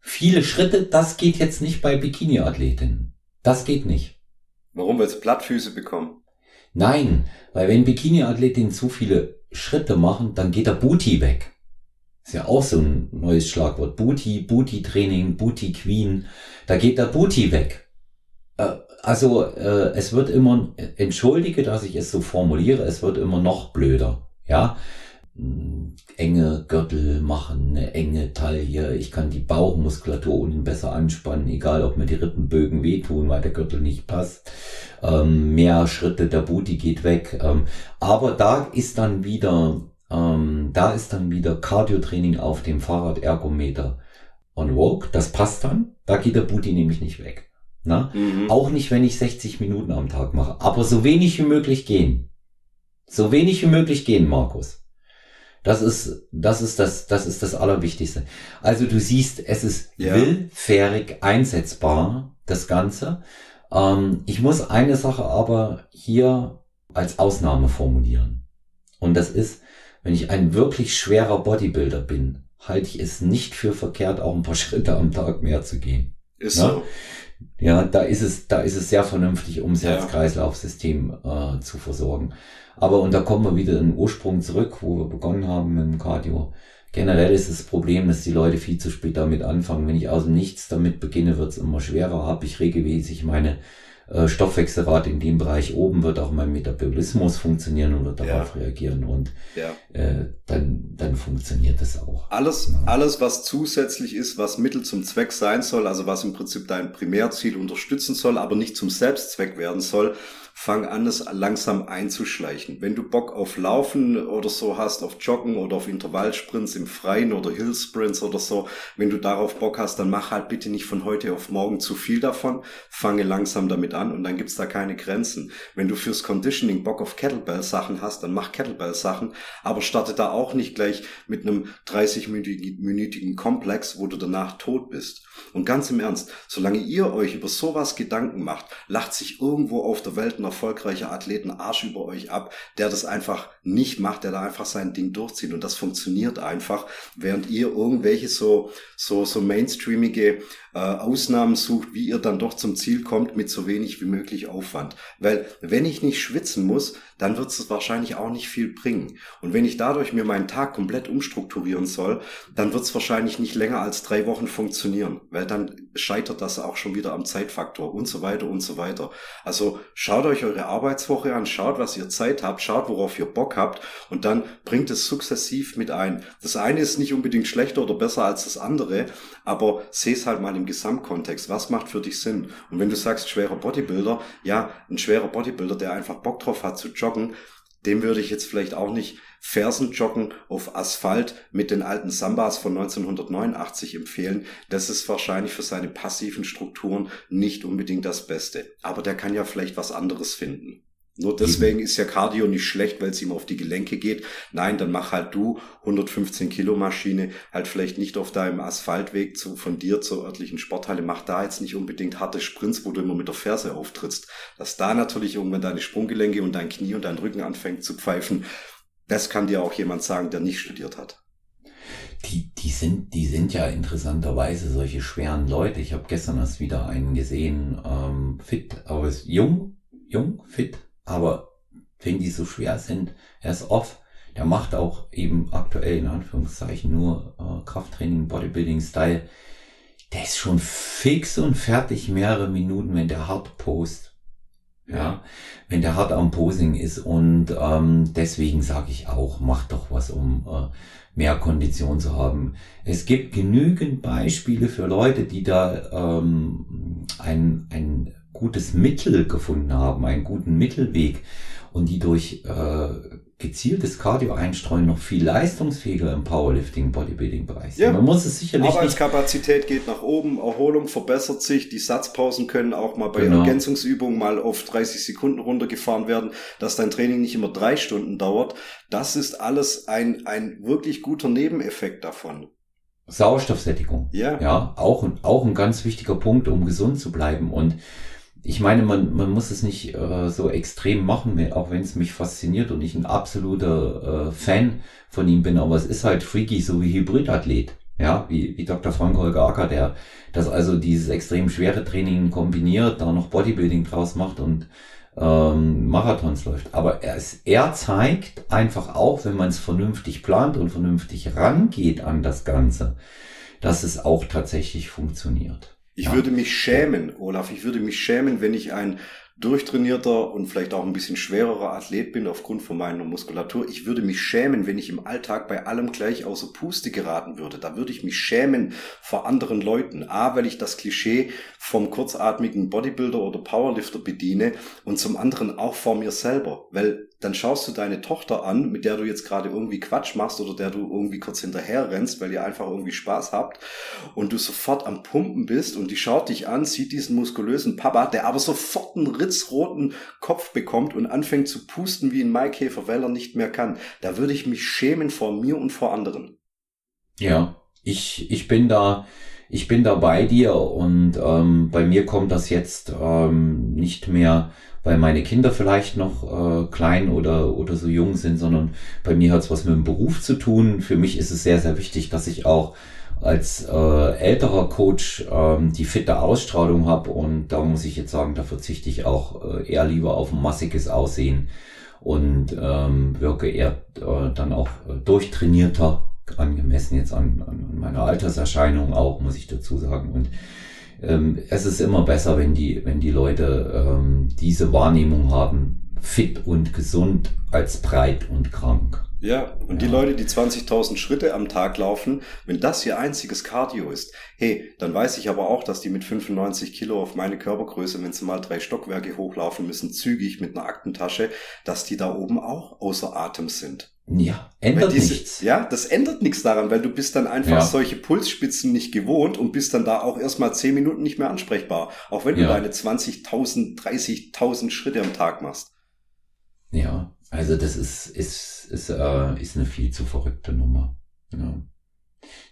viele Schritte, das geht jetzt nicht bei Bikini-Athletinnen. Das geht nicht. Warum? Weil sie Plattfüße bekommen? Nein, weil wenn Bikini-Athletinnen zu viele Schritte machen, dann geht der Booty weg. Ist ja auch so ein neues Schlagwort. Booty, Booty-Training, Booty-Queen. Da geht der Booty weg. Äh, also äh, es wird immer, entschuldige, dass ich es so formuliere, es wird immer noch blöder. Ja, hm, enge Gürtel machen, eine enge Taille. Ich kann die Bauchmuskulatur unten besser anspannen, egal ob mir die Rippenbögen wehtun, weil der Gürtel nicht passt. Ähm, mehr Schritte, der Booty geht weg. Ähm, aber da ist dann wieder ähm, da ist dann wieder Cardio-Training auf dem Fahrradergometer on Vogue. Das passt dann. Da geht der Booty nämlich nicht weg. Na? Mhm. Auch nicht, wenn ich 60 Minuten am Tag mache. Aber so wenig wie möglich gehen. So wenig wie möglich gehen, Markus. Das ist, das ist das, das ist das Allerwichtigste. Also du siehst, es ist ja. willfährig einsetzbar, das Ganze. Ähm, ich muss eine Sache aber hier als Ausnahme formulieren. Und das ist, wenn ich ein wirklich schwerer Bodybuilder bin, halte ich es nicht für verkehrt, auch ein paar Schritte am Tag mehr zu gehen. Ist Na? so. Ja, da ist es, da ist es sehr vernünftig, um das ja. Herz-Kreislauf-System äh, zu versorgen. Aber und da kommen wir wieder in den Ursprung zurück, wo wir begonnen haben mit dem Cardio. Generell ist das Problem, dass die Leute viel zu spät damit anfangen. Wenn ich aus dem Nichts damit beginne, wird es immer schwerer. Habe ich regelmäßig meine äh, Stoffwechselrate in dem Bereich oben wird auch mein Metabolismus funktionieren und wird darauf ja. reagieren und ja. äh, dann, dann funktioniert das auch. Alles, ja. alles, was zusätzlich ist, was Mittel zum Zweck sein soll, also was im Prinzip dein Primärziel unterstützen soll, aber nicht zum Selbstzweck werden soll, fang an, es langsam einzuschleichen. Wenn du Bock auf Laufen oder so hast, auf Joggen oder auf Intervallsprints im Freien oder Hillsprints oder so, wenn du darauf Bock hast, dann mach halt bitte nicht von heute auf morgen zu viel davon. Fange langsam damit an und dann gibt's da keine Grenzen. Wenn du fürs Conditioning Bock auf Kettlebell-Sachen hast, dann mach Kettlebell-Sachen, aber starte da auch nicht gleich mit einem 30-minütigen Komplex, wo du danach tot bist. Und ganz im Ernst, solange ihr euch über sowas Gedanken macht, lacht sich irgendwo auf der Welt ein erfolgreicher Athleten Arsch über euch ab, der das einfach nicht macht, der da einfach sein Ding durchzieht. Und das funktioniert einfach, während ihr irgendwelche so, so, so mainstreamige äh, Ausnahmen sucht, wie ihr dann doch zum Ziel kommt mit so wenig wie möglich Aufwand. Weil wenn ich nicht schwitzen muss, dann wird es wahrscheinlich auch nicht viel bringen. Und wenn ich dadurch mir meinen Tag komplett umstrukturieren soll, dann wird es wahrscheinlich nicht länger als drei Wochen funktionieren, weil dann scheitert das auch schon wieder am Zeitfaktor und so weiter und so weiter. Also schaut euch eure Arbeitswoche an, schaut, was ihr Zeit habt, schaut, worauf ihr Bock habt und dann bringt es sukzessiv mit ein. Das eine ist nicht unbedingt schlechter oder besser als das andere, aber seh es halt mal im Gesamtkontext. Was macht für dich Sinn? Und wenn du sagst, schwerer Bodybuilder, ja, ein schwerer Bodybuilder, der einfach Bock drauf hat zu joggen, dem würde ich jetzt vielleicht auch nicht Fersenjoggen auf Asphalt mit den alten Sambas von 1989 empfehlen. Das ist wahrscheinlich für seine passiven Strukturen nicht unbedingt das Beste. Aber der kann ja vielleicht was anderes finden. Nur deswegen ist ja Cardio nicht schlecht, weil es ihm auf die Gelenke geht. Nein, dann mach halt du 115 Kilo Maschine halt vielleicht nicht auf deinem Asphaltweg zu, von dir zur örtlichen Sporthalle. Mach da jetzt nicht unbedingt harte Sprints, wo du immer mit der Ferse auftrittst. Dass da natürlich irgendwann deine Sprunggelenke und dein Knie und dein Rücken anfängt zu pfeifen, das kann dir auch jemand sagen, der nicht studiert hat. Die, die, sind, die sind ja interessanterweise solche schweren Leute. Ich habe gestern erst wieder einen gesehen, ähm, fit, aber ist jung, jung, fit, aber wenn die so schwer sind, er ist off. Der macht auch eben aktuell in Anführungszeichen nur äh, Krafttraining, Bodybuilding-Style. Der ist schon fix und fertig mehrere Minuten, wenn der hart post. Ja, wenn der hart am Posing ist und ähm, deswegen sage ich auch, mach doch was, um äh, mehr Kondition zu haben. Es gibt genügend Beispiele für Leute, die da ähm, ein, ein gutes Mittel gefunden haben, einen guten Mittelweg und die durch äh, gezieltes Cardio einstreuen noch viel leistungsfähiger im Powerlifting, Bodybuilding-Bereich Ja, Man muss es sicherlich Arbeitskapazität geht nach oben, Erholung verbessert sich, die Satzpausen können auch mal bei genau. Ergänzungsübungen mal auf 30 Sekunden runtergefahren werden, dass dein Training nicht immer drei Stunden dauert. Das ist alles ein, ein wirklich guter Nebeneffekt davon. Sauerstoffsättigung. Ja. Ja, auch, auch ein ganz wichtiger Punkt, um gesund zu bleiben und ich meine, man, man muss es nicht äh, so extrem machen, auch wenn es mich fasziniert und ich ein absoluter äh, Fan von ihm bin, aber es ist halt freaky, so wie Hybridathlet. Ja, wie, wie Dr. Frank Holger Acker, der das also dieses extrem schwere Training kombiniert, da noch Bodybuilding draus macht und ähm, Marathons läuft. Aber er, ist, er zeigt einfach auch, wenn man es vernünftig plant und vernünftig rangeht an das Ganze, dass es auch tatsächlich funktioniert. Ich ja. würde mich schämen, Olaf, ich würde mich schämen, wenn ich ein durchtrainierter und vielleicht auch ein bisschen schwererer Athlet bin aufgrund von meiner Muskulatur. Ich würde mich schämen, wenn ich im Alltag bei allem gleich außer Puste geraten würde. Da würde ich mich schämen vor anderen Leuten. A, weil ich das Klischee vom kurzatmigen Bodybuilder oder Powerlifter bediene und zum anderen auch vor mir selber. Weil dann schaust du deine Tochter an, mit der du jetzt gerade irgendwie Quatsch machst oder der du irgendwie kurz hinterher rennst, weil ihr einfach irgendwie Spaß habt und du sofort am Pumpen bist und die schaut dich an, sieht diesen muskulösen Papa, der aber sofort einen ritzroten Kopf bekommt und anfängt zu pusten wie ein Maikäfer, weil er nicht mehr kann. Da würde ich mich schämen vor mir und vor anderen. Ja, ich, ich bin da, ich bin da bei dir und ähm, bei mir kommt das jetzt ähm, nicht mehr weil meine Kinder vielleicht noch äh, klein oder, oder so jung sind, sondern bei mir hat es was mit dem Beruf zu tun. Für mich ist es sehr, sehr wichtig, dass ich auch als äh, älterer Coach ähm, die fitte Ausstrahlung habe und da muss ich jetzt sagen, da verzichte ich auch äh, eher lieber auf ein massiges Aussehen und ähm, wirke eher äh, dann auch durchtrainierter, angemessen jetzt an, an meiner Alterserscheinung auch, muss ich dazu sagen. Und ähm, es ist immer besser, wenn die, wenn die Leute ähm, diese Wahrnehmung haben, fit und gesund als breit und krank. Ja, und ja. die Leute, die 20.000 Schritte am Tag laufen, wenn das ihr einziges Cardio ist, hey, dann weiß ich aber auch, dass die mit 95 Kilo auf meine Körpergröße, wenn sie mal drei Stockwerke hochlaufen müssen, zügig mit einer Aktentasche, dass die da oben auch außer Atem sind. Ja, ändert diese, nichts. Ja, das ändert nichts daran, weil du bist dann einfach ja. solche Pulsspitzen nicht gewohnt und bist dann da auch erstmal zehn Minuten nicht mehr ansprechbar. Auch wenn du ja. deine 20.000, 30.000 Schritte am Tag machst. Ja, also das ist, ist, ist, äh, ist eine viel zu verrückte Nummer. Ja.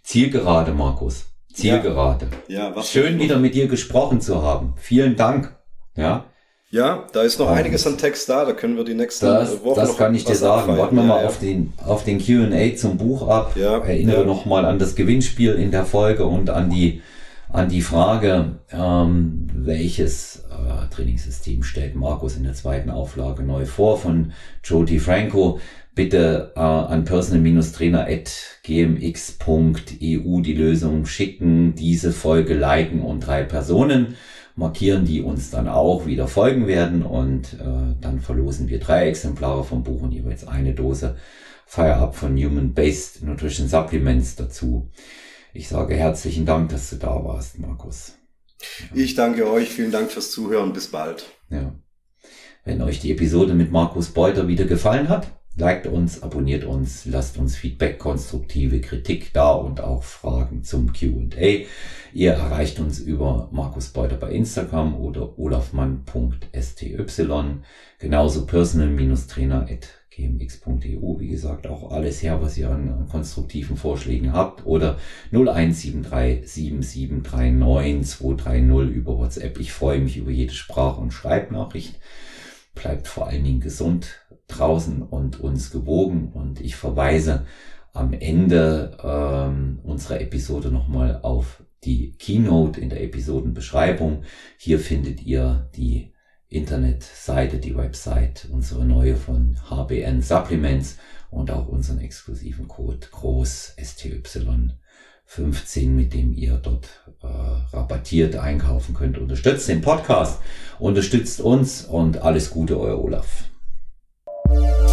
Zielgerade, Markus. Zielgerade. Ja, ja Schön wieder mit dir gesprochen zu haben. Vielen Dank. Ja. Ja, da ist noch um, einiges an Text da, da können wir die nächsten das, Wochen Das kann ich dir sagen. Abfeiern. Warten wir ja, mal ja. auf den, auf den Q&A zum Buch ab. Ja, Erinnere ja. noch mal an das Gewinnspiel in der Folge und an die, an die Frage, ähm, welches äh, Trainingssystem stellt Markus in der zweiten Auflage neu vor von Joe DiFranco. Bitte äh, an personal-trainer.gmx.eu die Lösung schicken, diese Folge liken und drei Personen markieren, die uns dann auch wieder folgen werden und äh, dann verlosen wir drei Exemplare vom Buch und jeweils eine Dose Fire Up von Human Based Nutrition Supplements dazu. Ich sage herzlichen Dank, dass du da warst, Markus. Ja. Ich danke euch, vielen Dank fürs Zuhören, bis bald. Ja. Wenn euch die Episode mit Markus Beuter wieder gefallen hat, liked uns, abonniert uns, lasst uns Feedback, konstruktive Kritik da und auch Fragen zum Q&A. Ihr erreicht uns über Markus Beuter bei Instagram oder olafmann.sty, genauso personal-trainer gmx.eu, wie gesagt, auch alles her, was ihr an, an konstruktiven Vorschlägen habt oder 01737739 über WhatsApp. Ich freue mich über jede Sprach- und Schreibnachricht. Bleibt vor allen Dingen gesund draußen und uns gewogen und ich verweise am Ende ähm, unserer Episode nochmal auf die Keynote in der Episodenbeschreibung. Hier findet ihr die Internetseite, die Website, unsere neue von HBN Supplements und auch unseren exklusiven Code groß STY 15, mit dem ihr dort äh, rabattiert einkaufen könnt. Unterstützt den Podcast, unterstützt uns und alles Gute, euer Olaf. Thank you.